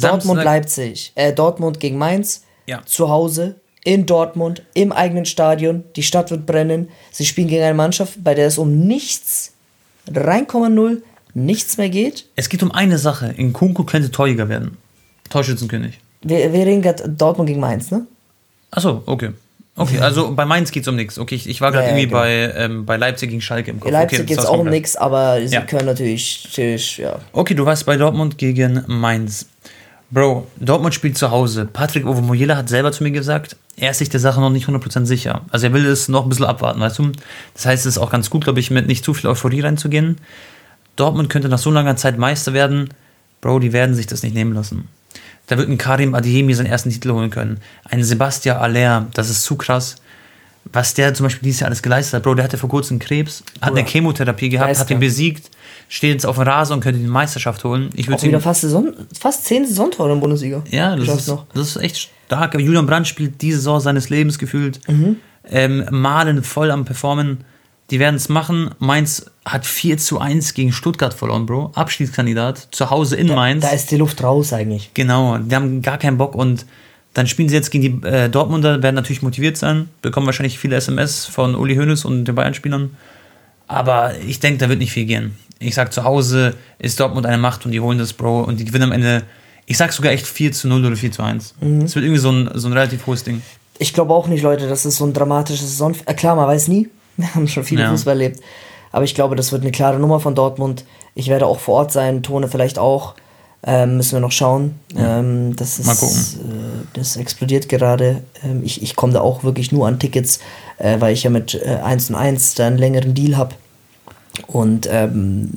Dortmund, Samstag- Leipzig. Äh, Dortmund gegen Mainz. Ja. Zu Hause. In Dortmund. Im eigenen Stadion. Die Stadt wird brennen. Sie spielen gegen eine Mannschaft, bei der es um nichts, rein Komma null, nichts mehr geht. Es geht um eine Sache. In Kunku könnte Torjäger werden. Torschützenkönig. Wir, wir reden gerade Dortmund gegen Mainz, ne? Achso, okay. Okay, also bei Mainz geht es um nichts. Okay, ich, ich war gerade Ja, irgendwie genau. bei, ähm, bei Leipzig gegen Schalke im Kopf. Leipzig okay, geht es auch um nichts, aber sie Ja. können natürlich, natürlich, ja. Okay, du warst bei Dortmund gegen Mainz. Bro, Dortmund spielt zu Hause. Patrick Ovomoyela hat selber zu mir gesagt, er ist sich der Sache noch nicht 100% sicher. Also er will es noch ein bisschen abwarten, weißt du? Das heißt, es ist auch ganz gut, glaube ich, mit nicht zu viel Euphorie reinzugehen. Dortmund könnte nach so langer Zeit Meister werden. Bro, die werden sich das nicht nehmen lassen. Da wird ein Karim Adeyemi seinen ersten Titel holen können. Ein Sebastian Aller, das ist zu krass. Was der zum Beispiel dieses Jahr alles geleistet hat. Bro, der hatte vor kurzem Krebs, hat eine Bruder. Chemotherapie gehabt, hat ihn besiegt, steht jetzt auf dem Rasen und könnte die Meisterschaft holen. Ich würde wieder fast, Saison, fast zehn Saisontore in der Bundesliga. ja, das ist, das ist echt stark. Julian Brandt spielt diese Saison seines Lebens gefühlt. Mhm. Ähm, Malen voll am Performen. Die werden es machen. Mainz hat 4 zu 1 gegen Stuttgart verloren, Bro. Abschiedskandidat. Zu Hause in Mainz. Da ist die Luft raus eigentlich. Genau, die haben gar keinen Bock und dann spielen sie jetzt gegen die äh, Dortmunder, werden natürlich motiviert sein, bekommen wahrscheinlich viele SMS von Uli Hoeneß und den Bayern-Spielern. Aber ich denke, da wird nicht viel gehen. Ich sag, zu Hause ist Dortmund eine Macht und die holen das, Bro, und die gewinnen am Ende, ich sag sogar echt 4 zu 0 oder 4 zu 1. Es wird irgendwie so ein, so ein relativ hohes Ding. Ich glaube auch nicht, Leute, dass es so ein dramatisches Saison. Äh, klar, man weiß nie. (laughs) Wir haben schon viele Ja. Fußball erlebt. Aber ich glaube, das wird eine klare Nummer von Dortmund. Ich werde auch vor Ort sein, Tone vielleicht auch. Ähm, müssen wir noch schauen. Ähm, das ist, Mal gucken. Äh, das explodiert gerade. Ähm, ich ich komme da auch wirklich nur an Tickets, äh, weil ich ja mit äh, 1 und 1 da einen längeren Deal habe. Und ähm,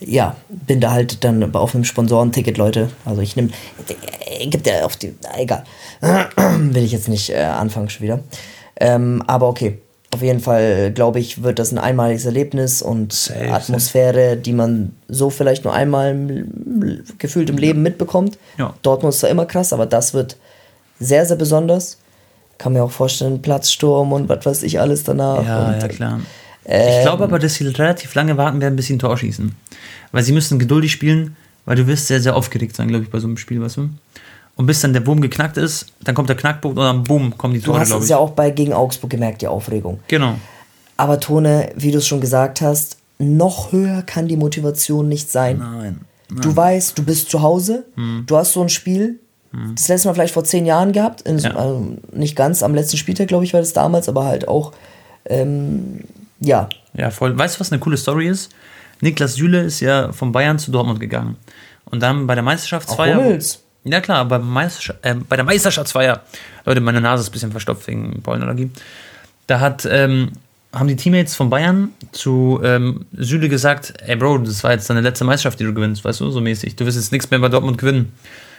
ja, bin da halt dann auf einem Sponsorenticket, Leute. Also ich nehme, äh, gibt ja auf die, egal. (clears throat) Will ich jetzt nicht äh, anfangen schon wieder. Ähm, aber okay, auf jeden Fall glaube ich, wird das ein einmaliges Erlebnis und Safe, Atmosphäre, die man so vielleicht nur einmal im- gefühlt im Leben mitbekommt. Ja. Dortmund ist zwar immer krass, aber das wird sehr, sehr besonders. Kann mir auch vorstellen, Platzsturm und was weiß ich alles danach. Ja, und, ja, klar. Ähm, ich glaube aber, dass sie relativ lange warten werden, bis sie ein Tor schießen. Weil sie müssen geduldig spielen, weil du wirst sehr, sehr aufgeregt sein, glaube ich, bei so einem Spiel, weißt du? Und bis dann der Wurm geknackt ist, dann kommt der Knackpunkt und dann bumm, kommen die Du Tore, hast glaube es ich. ja auch bei gegen Augsburg gemerkt, die Aufregung. Genau. Aber Tone, wie du es schon gesagt hast, noch höher kann die Motivation nicht sein. Nein. Du weißt, du bist zu Hause, du hast so ein Spiel, das letzte Mal vielleicht vor zehn Jahren gehabt, in, Ja. also nicht ganz am letzten Spieltag, glaube ich, war das damals, aber halt auch, ähm, ja, Ja, voll. Weißt du, was eine coole Story ist? Niklas Süle ist ja von Bayern zu Dortmund gegangen. Und dann bei der Meisterschaftsfeier. Hummels. Ja, klar, bei, Meisterscha äh, bei der Meisterschaftsfeier. Leute, meine Nase ist ein bisschen verstopft wegen Pollenallergie. Da hat, ähm, haben die Teammates von Bayern zu ähm, Süle gesagt: Ey, Bro, das war jetzt deine letzte Meisterschaft, die du gewinnst, weißt du, so mäßig. Du wirst jetzt nichts mehr bei Dortmund gewinnen.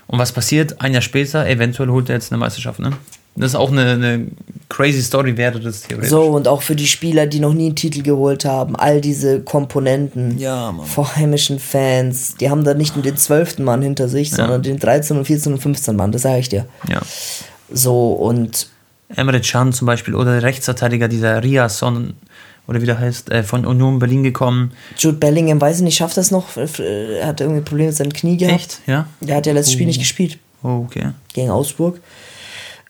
Und was passiert? Ein Jahr später, eventuell holt er jetzt eine Meisterschaft, ne? Das ist auch eine, eine crazy Story, wäre das theoretisch. so und auch für die Spieler, die noch nie einen Titel geholt haben, all diese Komponenten Ja, Mann. vor heimischen Fans, die haben da nicht nur den 12. Mann hinter sich, sondern den 13. und 14. und 15. Mann, das sage ich dir. Ja. So und Emre Can zum Beispiel oder der Rechtsverteidiger, dieser Riasson oder wie der heißt, äh, von Union Berlin gekommen. Jude Bellingham, weiß ich nicht, schafft das noch? Er hat irgendwie Probleme mit seinem Knie gehabt. Echt? Ja? Der hat ja letztes Spiel nicht gespielt Oh, okay. gegen Augsburg.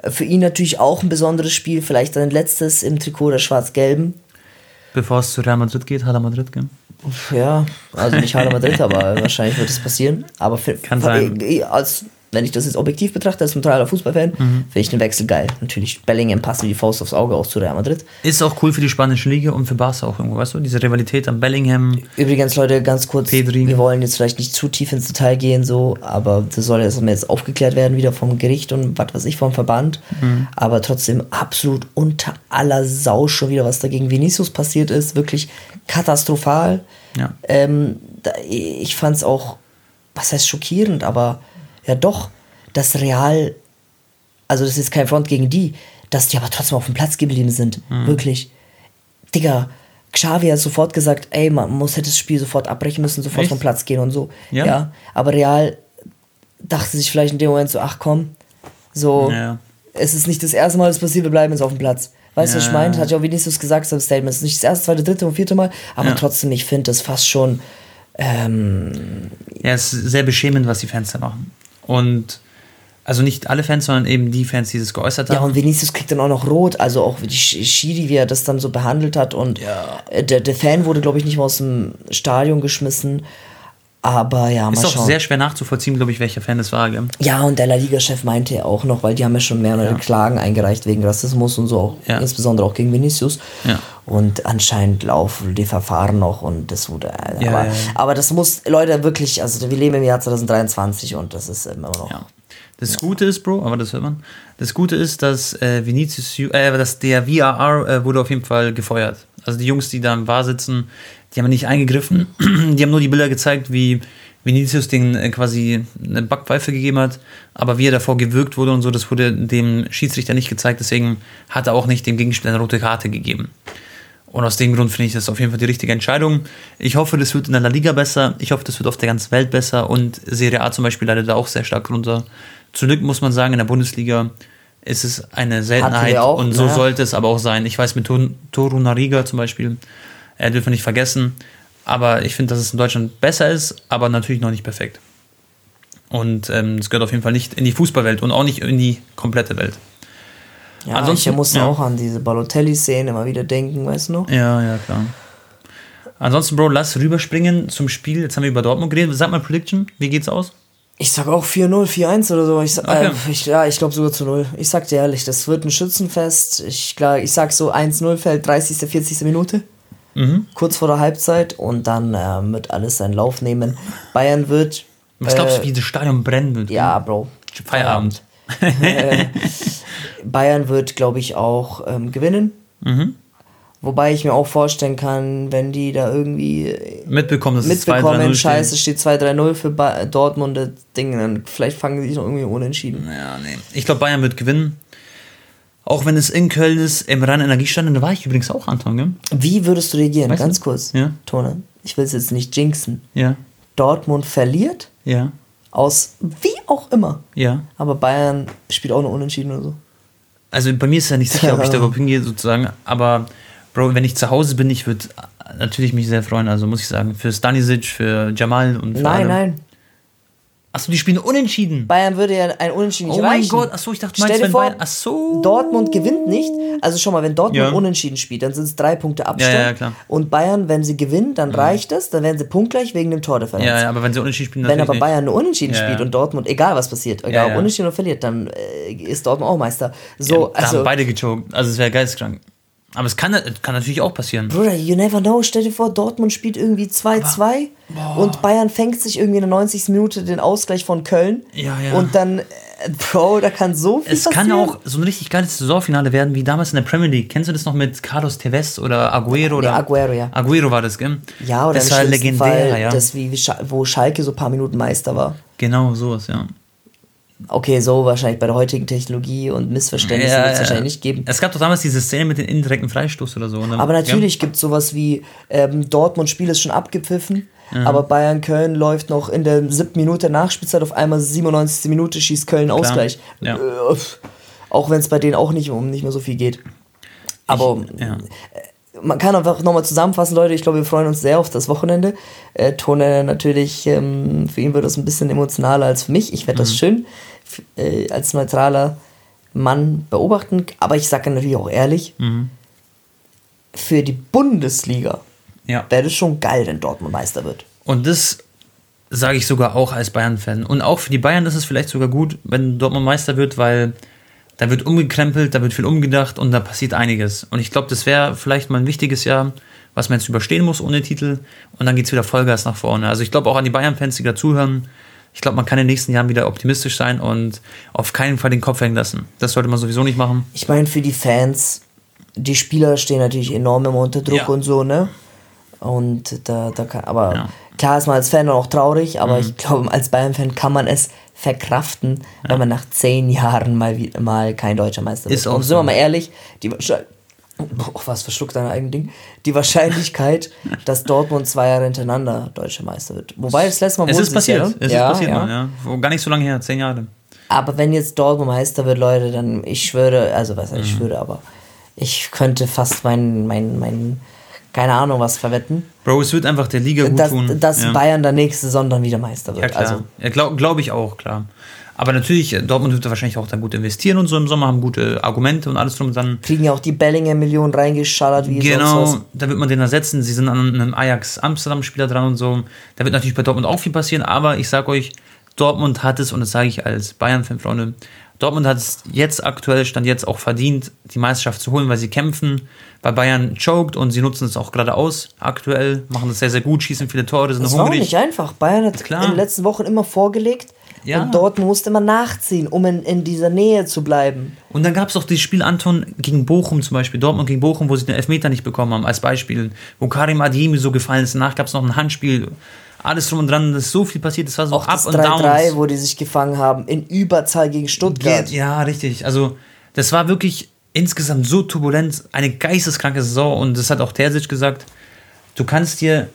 Für ihn natürlich auch ein besonderes Spiel, vielleicht sein letztes im Trikot der Schwarz-Gelben. Bevor es zu Real Madrid geht, er Madrid, gell? Ja, also nicht Hala Madrid, aber (laughs) wahrscheinlich wird es passieren. Aber für, Kann sein. äh, als wenn ich das jetzt objektiv betrachte, als neutraler Fußballfan, Mhm. finde ich den Wechsel geil. Natürlich, Bellingham passt wie die Faust aufs Auge auch zu Real Madrid. Ist auch cool für die spanische Liga und für Barca auch irgendwo, weißt du? Diese Rivalität am Bellingham. Übrigens, Leute, ganz kurz, Pedri. wir wollen jetzt vielleicht nicht zu tief ins Detail gehen, so, aber das soll jetzt, jetzt aufgeklärt werden, wieder vom Gericht und was weiß ich, vom Verband. Mhm. Aber trotzdem absolut unter aller Sau schon wieder, was da gegen Vinicius passiert ist. Wirklich katastrophal. Ja. Ähm, ich fand es auch, was heißt schockierend, aber ja doch, dass Real, also das ist kein Front gegen die, dass die aber trotzdem auf dem Platz geblieben sind. Mhm. Wirklich. Digga, Xavi hat sofort gesagt, ey, man muss hätte das Spiel sofort abbrechen müssen, sofort Echt? vom Platz gehen und so. Ja? aber Real dachte sich vielleicht in dem Moment so, ach komm, so, Ja. es ist nicht das erste Mal, dass passiert, wir bleiben jetzt auf dem Platz. Weißt du, was ich Ja. meine? Hat ja auch Vinicius gesagt in seinem Statement. Es ist nicht das erste, zweite, dritte und vierte Mal, aber Ja. trotzdem, ich finde das fast schon, ähm, Ja, es ist sehr beschämend, was die Fans da machen. Und also nicht alle Fans, sondern eben die Fans, die das geäußert Ja, haben. und Vinicius kriegt dann auch noch rot, also auch wie die Sch- Schiri, wie er das dann so behandelt hat. Und Ja. äh, der, der Fan wurde, glaube ich, nicht mal aus dem Stadion geschmissen. Aber ja, mal ist auch sehr schwer nachzuvollziehen, glaube ich, welcher Fan das war. Gell? ja, und der La Liga-Chef meinte ja auch noch, weil die haben ja schon mehrere Ja. Klagen eingereicht wegen Rassismus und so, auch, Ja. insbesondere auch gegen Vinicius. Ja. Und anscheinend laufen die Verfahren noch und das wurde. Ja, aber, aber das muss, Leute, wirklich, also wir leben im Jahr 2023 und das ist immer noch. Das Gute ist, Bro, aber das hört man. Das Gute ist, dass äh, Vinicius, äh, dass der VAR äh, wurde auf jeden Fall gefeuert. Also die Jungs, die da im Bar sitzen, die haben nicht eingegriffen. (clears throat) die haben nur die Bilder gezeigt, wie Vinicius den äh, quasi eine Backpfeife gegeben hat, aber wie er davor gewürgt wurde und so, das wurde dem Schiedsrichter nicht gezeigt. Deswegen hat er auch nicht dem Gegenspieler eine rote Karte gegeben. Und aus dem Grund finde ich das auf jeden Fall die richtige Entscheidung. Ich hoffe, das wird in der La Liga besser. Ich hoffe, das wird auf der ganzen Welt besser. Und Serie A zum Beispiel leidet da auch sehr stark runter. Zum Glück muss man sagen, in der Bundesliga ist es eine Seltenheit. auch, und so ne? sollte es aber auch sein. Ich weiß, mit Tor- Toru Nariga zum Beispiel, äh, dürfen wir nicht vergessen. Aber ich finde, dass es in Deutschland besser ist, aber natürlich noch nicht perfekt. Und ähm, es gehört auf jeden Fall nicht in die Fußballwelt und auch nicht in die komplette Welt. Ja, Ansonsten- ich musste ja. auch an diese Balotelli-Szene immer wieder denken, weißt du noch? Ja, ja, klar. Ansonsten, Bro, lass rüberspringen zum Spiel. Jetzt haben wir über Dortmund geredet. Sag mal Prediction, wie geht's aus? Ich sag auch 4-0, 4-1 oder so. Ich, sag- Okay. äh, ich, ja, ich glaube sogar zu 0. Ich sag dir ehrlich, das wird ein Schützenfest. Ich, klar, ich sag so 1-0 fällt 30., 40. Minute. Mhm. Kurz vor der Halbzeit und dann ähm, wird alles seinen Lauf nehmen. Bayern wird. Was glaubst du, äh, wie das Stadion brennen wird? Ja, Bro. Feierabend. (laughs) Bayern wird, glaube ich, auch ähm, gewinnen. Mhm. Wobei ich mir auch vorstellen kann, wenn die da irgendwie äh, Mitbekommen, dass es 2-3-0 mitbekommen, steht. scheiße, steht 2-3-0 für ba Dortmund, das Ding, dann vielleicht fangen sie sich noch irgendwie unentschieden. Ja, nee. Ich glaube, Bayern wird gewinnen. Auch wenn es in Köln ist, im Rhein-Energiestadion, da war ich übrigens auch, Anton, gell? Wie würdest du reagieren? Weißt du? Ganz kurz, Ja. Tone. Ich will es jetzt nicht jinxen. Ja, Dortmund verliert, ja, aus wie auch immer. ja. Aber Bayern spielt auch noch unentschieden oder so. Also bei mir ist ja nicht sicher, ob ich da (laughs) überhaupt hingehe, sozusagen. Aber, Bro, wenn ich zu Hause bin, ich würde natürlich mich sehr freuen. Also muss ich sagen, für Stanisic, für Jamal und für Nein, alle. nein. Achso, die spielen unentschieden. Bayern würde ja ein Unentschieden nicht Oh mein reichen. Gott, achso, ich dachte, du Stell meinst, dir wenn vor, Bayern. Achso. Dortmund gewinnt nicht. Also schon mal, wenn Dortmund Ja. unentschieden spielt, dann sind es drei Punkte Abstand. Ja, ja, klar. Mhm. Und Bayern, wenn sie gewinnen, dann reicht es, dann werden sie punktgleich wegen dem Tordifferenz. Ja, ja, aber wenn sie unentschieden spielen, Wenn natürlich aber Bayern nur unentschieden Ja, spielt und Dortmund, egal was passiert, egal ob unentschieden oder verliert, dann äh, ist Dortmund auch Meister. So, nicht. Da also, haben beide gechoked. Also es wäre geisteskrank. Aber es kann, kann natürlich auch passieren. Bruder, you never know. Stell dir vor, Dortmund spielt irgendwie 2-2 und Bayern fängt sich irgendwie in der 90. Minute den Ausgleich von Köln. Ja, ja. Und dann, äh, Bro, da kann so viel Es passieren. kann auch so ein richtig geiles Saisonfinale werden, wie damals in der Premier League. Kennst du das noch mit Carlos Tevez oder Aguero? Oder? Aguero, ja. Aguero war das, gell? Ja, oder das war legendär, Fall, ja. das wie, wo Schalke so ein paar Minuten Meister war. genau, sowas, ja. Okay, so wahrscheinlich bei der heutigen Technologie und Missverständnissen Ja, wird es ja. wahrscheinlich nicht geben. Es gab doch damals diese Szene mit dem indirekten Freistoß oder so. Ne? Aber natürlich gibt es sowas wie ähm, Dortmund-Spiel ist schon abgepfiffen, aber Bayern-Köln läuft noch in der siebten Minute Nachspielzeit, auf einmal 97. Minute schießt Köln Ausgleich. Ja. Äh, auch wenn es bei denen auch nicht um nicht mehr so viel geht. Aber Ja. Man kann einfach nochmal zusammenfassen, Leute. Ich glaube, wir freuen uns sehr auf das Wochenende. Äh, Tone natürlich, ähm, für ihn wird das ein bisschen emotionaler als für mich. Ich werde das schön äh, als neutraler Mann beobachten. Aber ich sage natürlich auch ehrlich, für die Bundesliga ja. wäre das schon geil, wenn Dortmund Meister wird. Und das sage ich sogar auch als Bayern-Fan. Und auch für die Bayern ist es vielleicht sogar gut, wenn Dortmund Meister wird, weil da wird umgekrempelt, da wird viel umgedacht und da passiert einiges. Und ich glaube, das wäre vielleicht mal ein wichtiges Jahr, was man jetzt überstehen muss ohne Titel. Und dann geht es wieder Vollgas nach vorne. Also ich glaube auch an die Bayern-Fans, die da zuhören, ich glaube, man kann in den nächsten Jahren wieder optimistisch sein und auf keinen Fall den Kopf hängen lassen. Das sollte man sowieso nicht machen. Ich meine, für die Fans, die Spieler stehen natürlich enorm im Unterdruck Ja. und so, ne? Und da, da kann, aber Ja. klar ist man als Fan auch traurig, aber Mhm. ich glaube, als Bayern-Fan kann man es verkraften, wenn man nach zehn Jahren mal, mal kein deutscher Meister Ist wird. Und sind wir mal ehrlich, die oh, was verschluckt dein eigenes Ding, die Wahrscheinlichkeit, (laughs) dass Dortmund zwei Jahre hintereinander deutscher Meister wird. Wobei das letzte Mal Es ist passiert. ja, Es ja, ist passiert ja. mal, ja. Gar nicht so lange her, zehn Jahre. Aber wenn jetzt Dortmund Meister wird, Leute, dann ich schwöre, also was heißt ich Mhm. schwöre, aber ich könnte fast mein, mein, mein, keine Ahnung was verwetten, Bro, es wird einfach der Liga gut dass, tun. dass ja. Bayern dann nächste Saison dann wieder Meister wird. Ja, klar. Also, ja, glaube glaub ich auch, klar. Aber natürlich, äh, Dortmund wird da wahrscheinlich auch dann gut investieren und so im Sommer, haben gute Argumente und alles drum und dann. kriegen ja auch die Bellingham-Millionen reingeschallert, wie Genau, sonst was. da wird man den ersetzen. Sie sind an einem Ajax-Amsterdam-Spieler dran und so. Da wird natürlich bei Dortmund auch viel passieren, aber ich sag euch, Dortmund hat es, und das sage ich als Bayern-Fan, Freunde, Dortmund hat es jetzt aktuell, stand jetzt auch verdient, die Meisterschaft zu holen, weil sie kämpfen. Bei Bayern choked und sie nutzen es auch gerade aus. Aktuell machen das sehr, sehr gut, schießen viele Tore, sind Das war auch hungrig. nicht einfach. Bayern hat Klar. in den letzten Wochen immer vorgelegt Ja. und Dortmund musste immer nachziehen, um in, in dieser Nähe zu bleiben. Und dann gab es auch das Spiel Anton gegen Bochum zum Beispiel, Dortmund gegen Bochum, wo sie den Elfmeter nicht bekommen haben, als Beispiel. Wo Karim Adeyemi so gefallen ist. Danach gab es noch ein Handspiel. Alles drum und dran, ist so viel passiert, es war so Auch Up das und 3-3, Downs. wo die sich gefangen haben, in Überzahl gegen Stuttgart. Ja, richtig. Also, das war wirklich insgesamt so turbulent, eine geisteskranke Saison und das hat auch Terzic gesagt. Du kannst dir,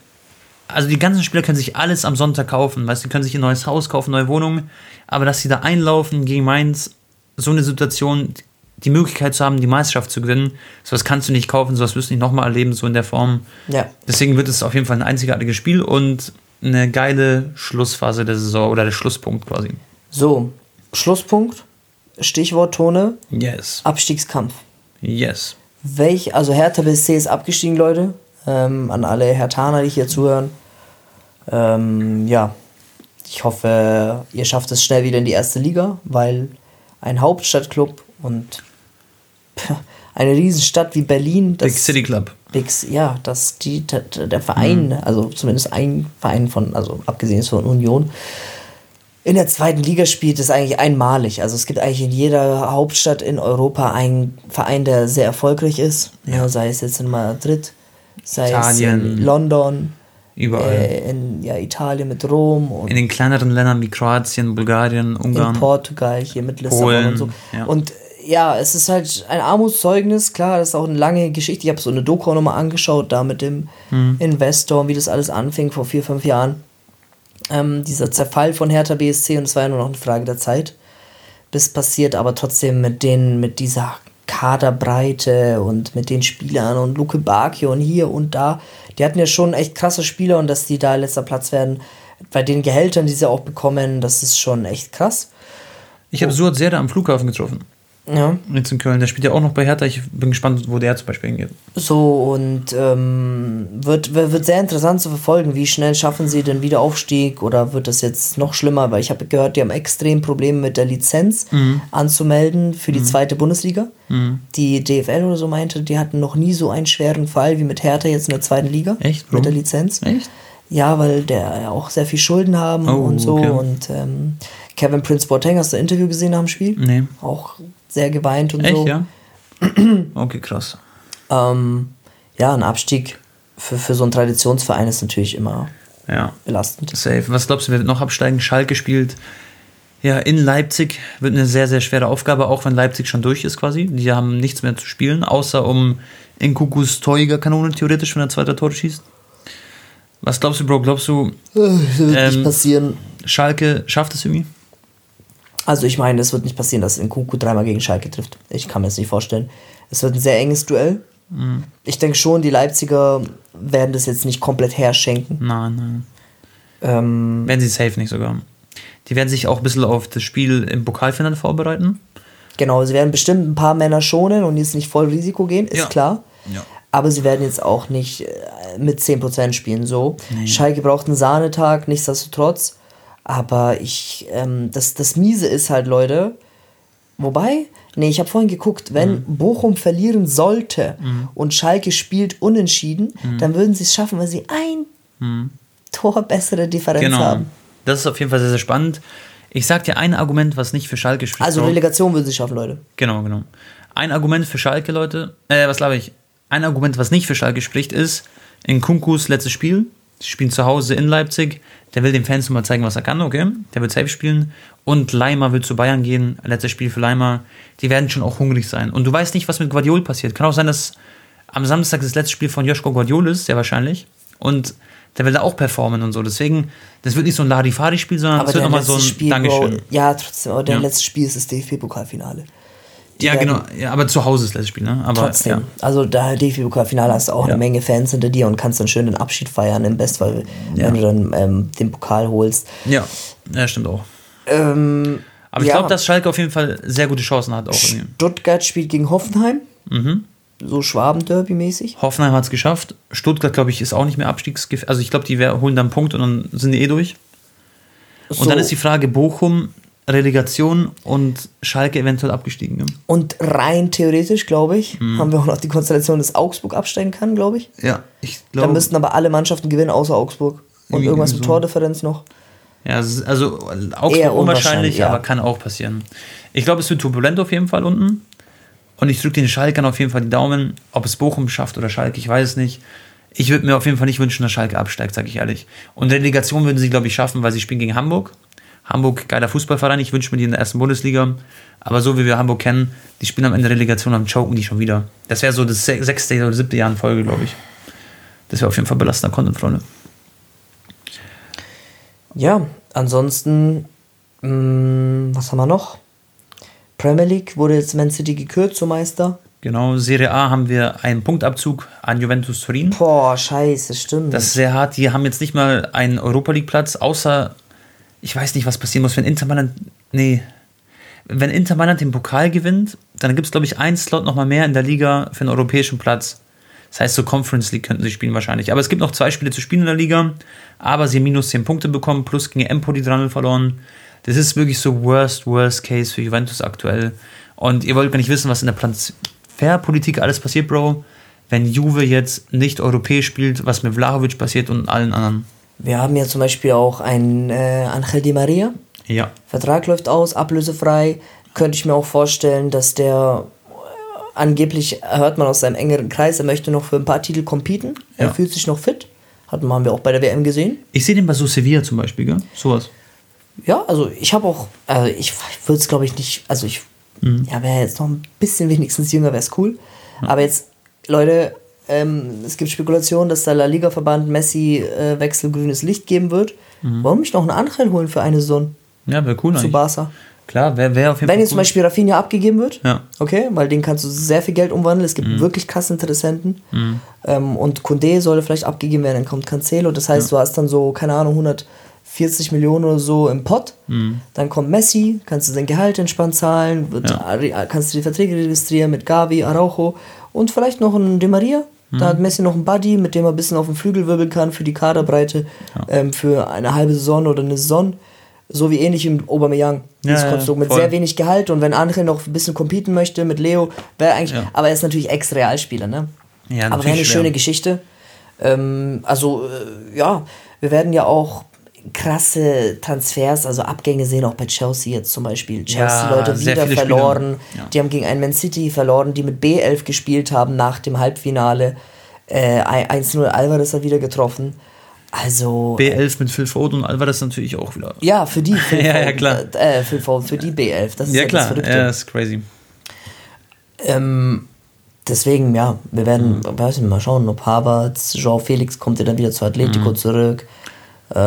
also die ganzen Spieler können sich alles am Sonntag kaufen, weißt du, die können sich ein neues Haus kaufen, neue Wohnungen, aber dass sie da einlaufen gegen Mainz, so eine Situation, die Möglichkeit zu haben, die Meisterschaft zu gewinnen, sowas kannst du nicht kaufen, sowas wirst du nicht nochmal erleben, so in der Form. Ja. Deswegen wird es auf jeden Fall ein einzigartiges Spiel und eine geile Schlussphase der Saison oder der Schlusspunkt quasi. So, Schlusspunkt. Stichwort Tone, Yes. Abstiegskampf. Yes. Welch, also Hertha BSC ist abgestiegen, Leute. Ähm, an alle Hertaner, die hier zuhören. Ähm, ja, ich hoffe, ihr schafft es schnell wieder in die erste Liga, weil ein Hauptstadtclub und (laughs) eine Riesenstadt wie Berlin, Big City Club. Big, ja, dass die, der, Verein, also zumindest ein Verein von, also abgesehen von Union, in der zweiten Liga spielt, ist eigentlich einmalig. Also es gibt eigentlich in jeder Hauptstadt in Europa einen Verein, der sehr erfolgreich ist. Ja. sei es jetzt in Madrid, sei es in Italien. London, Überall. äh, in ja, Italien mit Rom und In den kleineren Ländern wie Kroatien, Bulgarien, in Ungarn. Portugal, hier mit Lissabon Polen, und so. ja. Und ja, es ist halt ein Armutszeugnis, klar, das ist auch eine lange Geschichte. Ich habe so eine Doku nochmal angeschaut, da mit dem Hm. Investor und wie das alles anfing vor vier, fünf Jahren. Ähm, dieser Zerfall von Hertha BSC und es war ja nur noch eine Frage der Zeit, bis passiert, aber trotzdem mit den, mit dieser Kaderbreite und mit den Spielern und Luke Bakio und hier und da. Die hatten ja schon echt krasse Spieler und dass die da letzter Platz werden, bei den Gehältern, die sie auch bekommen, das ist schon echt krass. Ich habe Suat Serdar am Flughafen getroffen. Ja. Jetzt in Köln. Der spielt ja auch noch bei Hertha. Ich bin gespannt, wo der zum Beispiel hingeht. So, und ähm, wird, wird sehr interessant zu verfolgen, wie schnell schaffen sie den Wiederaufstieg oder wird das jetzt noch schlimmer, weil ich habe gehört, die haben extrem Probleme mit der Lizenz anzumelden für die zweite Bundesliga. Die DFL oder so meinte, die hatten noch nie so einen schweren Fall wie mit Hertha jetzt in der zweiten Liga. Echt? Mit Warum? der Lizenz. Echt? Ja, weil der ja auch sehr viel Schulden haben Oh, und so. okay. Und ähm, Kevin Prince Boateng, hast du ein Interview gesehen nach dem Spiel? Nee. Auch sehr geweint und Echt, so. ja? (clears throat) Okay, krass. Ähm, ja, ein Abstieg für, für so einen Traditionsverein ist natürlich immer Ja. belastend. Safe. Was glaubst du, wer wird noch absteigen? Schalke spielt ja in Leipzig. Wird eine sehr, sehr schwere Aufgabe, auch wenn Leipzig schon durch ist quasi. Die haben nichts mehr zu spielen, außer um in Kukus Torjägerkanone theoretisch, wenn er zweiter Tor schießt. Was glaubst du, Bro? Glaubst du, Das wird Ähm, nicht passieren. Schalke schafft es irgendwie? Also ich meine, es wird nicht passieren, dass Nkunku dreimal gegen Schalke trifft. Ich kann mir das nicht vorstellen. Es wird ein sehr enges Duell. Mhm. Ich denke schon, die Leipziger werden das jetzt nicht komplett herschenken. Nein, nein. Ähm, Werden sie safe nicht sogar. Die werden sich auch ein bisschen auf das Spiel im Pokalfinale vorbereiten. genau, sie werden bestimmt ein paar Männer schonen und jetzt nicht voll Risiko gehen, ist Ja. klar. Ja. Aber sie werden jetzt auch nicht äh, mit 10% spielen. So. Schalke braucht einen Sahnetag, nichtsdestotrotz. Aber ich, ähm, das, das Miese ist halt, Leute, wobei, nee, ich habe vorhin geguckt, wenn Mhm. Bochum verlieren sollte und Schalke spielt unentschieden, Mhm. dann würden sie es schaffen, weil sie ein Tor bessere Differenz Genau. haben. Das ist auf jeden Fall sehr, sehr spannend. Ich sag dir ein Argument, was nicht für Schalke spricht. Also. Relegation würden sie schaffen, Leute. Genau, genau. Ein Argument für Schalke, Leute, äh, was glaube ich? Ein Argument, was nicht für Schalke spricht, ist in Kunkus letztes Spiel. Sie spielen zu Hause in Leipzig. Der will den Fans mal zeigen, was er kann, okay? Der wird safe spielen. Und Leimer will zu Bayern gehen. Letztes Spiel für Leimer. Die werden schon auch hungrig sein. Und du weißt nicht, was mit Guardiol passiert. Kann auch sein, dass am Samstag das letzte Spiel von Joschko Guardiol ist, sehr wahrscheinlich. Und der will da auch performen und so. Deswegen, das wird nicht so ein Larifari-Spiel, sondern es wird nochmal so ein Spiel, Dankeschön. Bro, ja, trotzdem, aber der Ja. letzte Spiel ist das DFB-Pokalfinale. Ja, genau. Ja, aber zu Hause ist das letzte Spiel, ne? Aber, Trotzdem. Ja. Also da DFB-Pokalfinale hast du auch Ja. eine Menge Fans hinter dir und kannst dann schön den Abschied feiern, im Bestfall, Ja. wenn du dann ähm, den Pokal holst. Ja, ja stimmt auch. Ähm, Aber ich glaube, dass Schalke auf jeden Fall sehr gute Chancen hat. Auch. Stuttgart spielt gegen Hoffenheim. Mhm. So Schwaben-Derby-mäßig. Hoffenheim hat es geschafft. Stuttgart, glaube ich, ist auch nicht mehr abstiegsgefährdet. Also ich glaube, die holen dann einen Punkt und dann sind die eh durch. Und So, dann ist die Frage Bochum, Relegation und Schalke eventuell abgestiegen. ne? und rein theoretisch, glaube ich, Mhm. haben wir auch noch die Konstellation, dass Augsburg absteigen kann, glaube ich. Ja, ich Da glaube. müssten aber alle Mannschaften gewinnen, außer Augsburg. Und irgendwas mit so. Tordifferenz noch. Ja, also Eher Augsburg unwahrscheinlich, unwahrscheinlich, ja. aber kann auch passieren. Ich glaube, es wird turbulent auf jeden Fall unten. Und ich drücke den Schalkern auf jeden Fall die Daumen. Ob es Bochum schafft oder Schalke, ich weiß es nicht. Ich würde mir auf jeden Fall nicht wünschen, dass Schalke absteigt, sage ich ehrlich. Und Relegation würden sie, glaube ich, schaffen, weil sie spielen gegen Hamburg. Hamburg, geiler Fußballverein. Ich wünsche mir die in der ersten Bundesliga. Aber so wie wir Hamburg kennen, die spielen am Ende Relegation, dann choken die schon wieder. Das wäre so das se- sechste oder siebte Jahr in Folge, glaube ich. Das wäre auf jeden Fall belastender Content, Freunde. Ja, ansonsten, mh, was haben wir noch? Premier League wurde jetzt Man City gekürt zum Meister. Genau, Serie A haben wir einen Punktabzug an Juventus Turin. Boah, scheiße, stimmt. Das ist sehr hart. Die haben jetzt nicht mal einen Europa League Platz, außer ich weiß nicht, was passieren muss, wenn Inter Mailand nee, wenn Inter Mailand den Pokal gewinnt, dann gibt es glaube ich einen Slot noch mal mehr in der Liga für einen europäischen Platz. Das heißt, so Conference League könnten sie spielen wahrscheinlich. Aber es gibt noch zwei Spiele zu spielen in der Liga. Aber sie haben minus 10 Punkte bekommen, plus gegen Empoli dran verloren. Das ist wirklich so worst, worst case für Juventus aktuell. Und ihr wollt gar nicht wissen, was in der Transferpolitik alles passiert, Bro. Wenn Juve jetzt nicht europäisch spielt, was mit Vlahovic passiert und allen anderen. Wir haben ja zum Beispiel auch einen äh, Angel Di Maria. Ja. Vertrag läuft aus, ablösefrei. Könnte ich mir auch vorstellen, dass der äh, angeblich hört man aus seinem engeren Kreis, er möchte noch für ein paar Titel competen. Er Ja. fühlt sich noch fit. Hatten haben wir auch bei der WM gesehen. Ich sehe den bei so Sevilla zum Beispiel, gell? Sowas. Ja, also ich habe auch, also ich würde es glaube ich nicht, also ich, ja, wäre jetzt noch ein bisschen wenigstens jünger, wäre es cool. Aber jetzt, Leute, ähm, es gibt Spekulationen, dass der La Liga-Verband Messi äh, Wechsel grünes Licht geben wird. Warum nicht noch einen Angel holen für eine Saison? Ja, wäre cool zu eigentlich. Barca? Klar, wäre wär auf jeden Wenn Fall jetzt zum Beispiel Rafinha abgegeben wird, Ja. okay, weil den kannst du sehr viel Geld umwandeln, es gibt wirklich Kassinteressenten ähm, und Kunde soll vielleicht abgegeben werden, dann kommt Cancelo, das heißt, du hast dann so, keine Ahnung, 140 Millionen oder so im Pot, dann kommt Messi, kannst du dein Gehalt entspannt zahlen, wird, äh, kannst du die Verträge registrieren mit Gavi, Araujo und vielleicht noch ein Di Maria, da hat Messi noch einen Buddy, mit dem er ein bisschen auf den Flügel wirbeln kann für die Kaderbreite, ähm, für eine halbe Saison oder eine Saison. So wie ähnlich im Aubameyang. Dieses Ja, ja, Konstrukt mit voll. sehr wenig Gehalt und wenn Angel noch ein bisschen competen möchte mit Leo, wäre eigentlich, Ja. aber er ist natürlich Ex-Realspieler, ne? Ja, aber wäre eine natürlich schöne Geschichte. Ähm, also, äh, ja, wir werden ja auch krasse Transfers, also Abgänge sehen, auch bei Chelsea jetzt zum Beispiel. Chelsea, Ja, wieder verloren. Ja. Die haben gegen ein Man City verloren, die mit B11 gespielt haben nach dem Halbfinale. Äh, 1-0 Alvarez hat wieder getroffen. Also, B11 mit Phil Foden und Alvarez natürlich auch wieder. ja, für die Phil (laughs) Ja, ja, klar. Äh, Phil Foden, für die B11. Das ist Ja, ja, das klar, Verrückte. ja, ist crazy. Ähm, deswegen, ja, wir werden, weiß nicht, mal schauen, ob Havertz, Jean Felix kommt ja dann wieder zu Atletico zurück. Äh,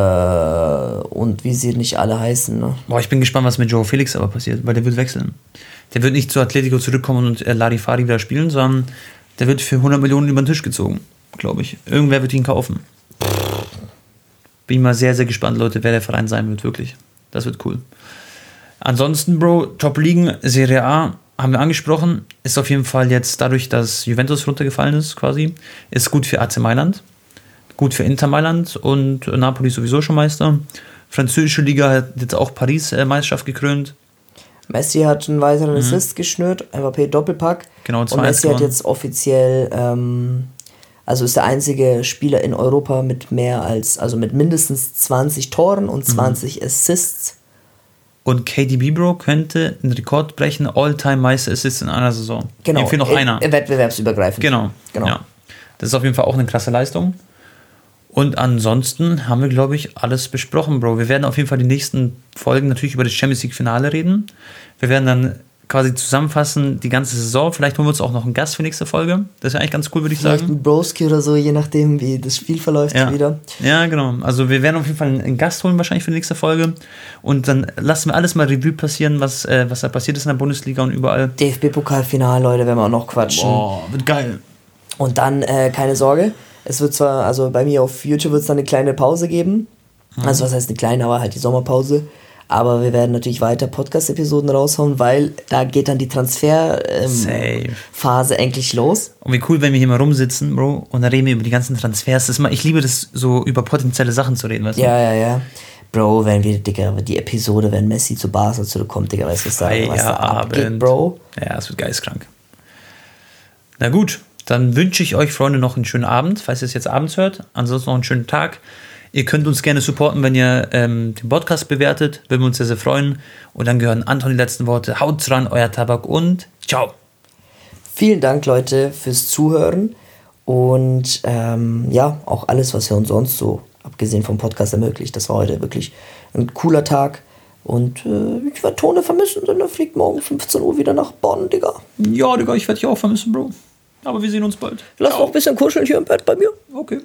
und wie sie nicht alle heißen. Ne? Boah, ich bin gespannt, was mit Joe Felix aber passiert, weil der wird wechseln. Der wird nicht zu Atletico zurückkommen und äh, Larifari wieder spielen, sondern der wird für 100 Millionen über den Tisch gezogen, glaube ich. Irgendwer wird ihn kaufen. Bin mal sehr, sehr gespannt, Leute, wer der Verein sein wird, wirklich. Das wird cool. Ansonsten, Bro, Top-Ligen, Serie A, haben wir angesprochen, ist auf jeden Fall jetzt dadurch, dass Juventus runtergefallen ist, quasi, ist gut für AC Mailand. Gut für Inter Mailand und Napoli sowieso schon Meister. Französische Liga hat jetzt auch Paris äh, Meisterschaft gekrönt. Messi hat einen weiteren mhm. Assist geschnürt, MVP Doppelpack. Genau, Und Messi hat jetzt offiziell, ähm, also ist der einzige Spieler in Europa mit mehr als, also mit mindestens 20 Toren und 20 mhm. Assists. Und KDB Bro könnte einen Rekord brechen, All-Time Meister Assists in einer Saison. Genau. Fehlt noch einer. Wettbewerbsübergreifend. Genau. genau. Ja. Das ist auf jeden Fall auch eine klasse Leistung. Und ansonsten haben wir, glaube ich, alles besprochen, Bro. Wir werden auf jeden Fall die nächsten Folgen natürlich über das Champions League-Finale reden. Wir werden dann quasi zusammenfassen die ganze Saison. Vielleicht holen wir uns auch noch einen Gast für nächste Folge. Das wäre eigentlich ganz cool, würde ich Vielleicht sagen. Vielleicht ein Broski oder so, je nachdem, wie das Spiel verläuft ja. wieder. Ja, genau. Also wir werden auf jeden Fall einen Gast holen wahrscheinlich für die nächste Folge. Und dann lassen wir alles mal Revue passieren, was, äh, was da passiert ist in der Bundesliga und überall. DFB-Pokalfinale, Leute, werden wir auch noch quatschen. Boah, wird geil. Und dann, äh, keine Sorge, es wird zwar, also bei mir auf YouTube wird es dann eine kleine Pause geben. Mhm. Also was heißt eine kleine, aber halt die Sommerpause. Aber wir werden natürlich weiter Podcast-Episoden raushauen, weil da geht dann die Transfer-Phase ähm, endlich los. Und wie cool, wenn wir hier mal rumsitzen, Bro, und dann reden wir über die ganzen Transfers. Das ist mal, ich liebe das, so über potenzielle Sachen zu reden, weißt du? Ja, ja, ja. Bro, wenn wir, Digga, die Episode, wenn Messi zu Barca zurückkommt, Digga, weißt du, was da, was da abgeht, Bro? Ja, es wird geistkrank. Na gut, dann wünsche ich euch, Freunde, noch einen schönen Abend, falls ihr es jetzt abends hört. Ansonsten noch einen schönen Tag. Ihr könnt uns gerne supporten, wenn ihr ähm, den Podcast bewertet. Würden wir uns sehr, sehr freuen. Und dann gehören Anton die letzten Worte. Haut dran, euer Tabak und ciao. Vielen Dank, Leute, fürs Zuhören. Und ähm, ja, auch alles, was ihr uns sonst so, abgesehen vom Podcast, ermöglicht. Das war heute wirklich ein cooler Tag. Und äh, ich werde Tone vermissen, denn er fliegt morgen 15 Uhr wieder nach Bonn, Digga. Ja, Digga, ich werde dich auch vermissen, Bro. Aber wir sehen uns bald. Lass auch ein bisschen kuscheln hier im Bett bei mir. Okay.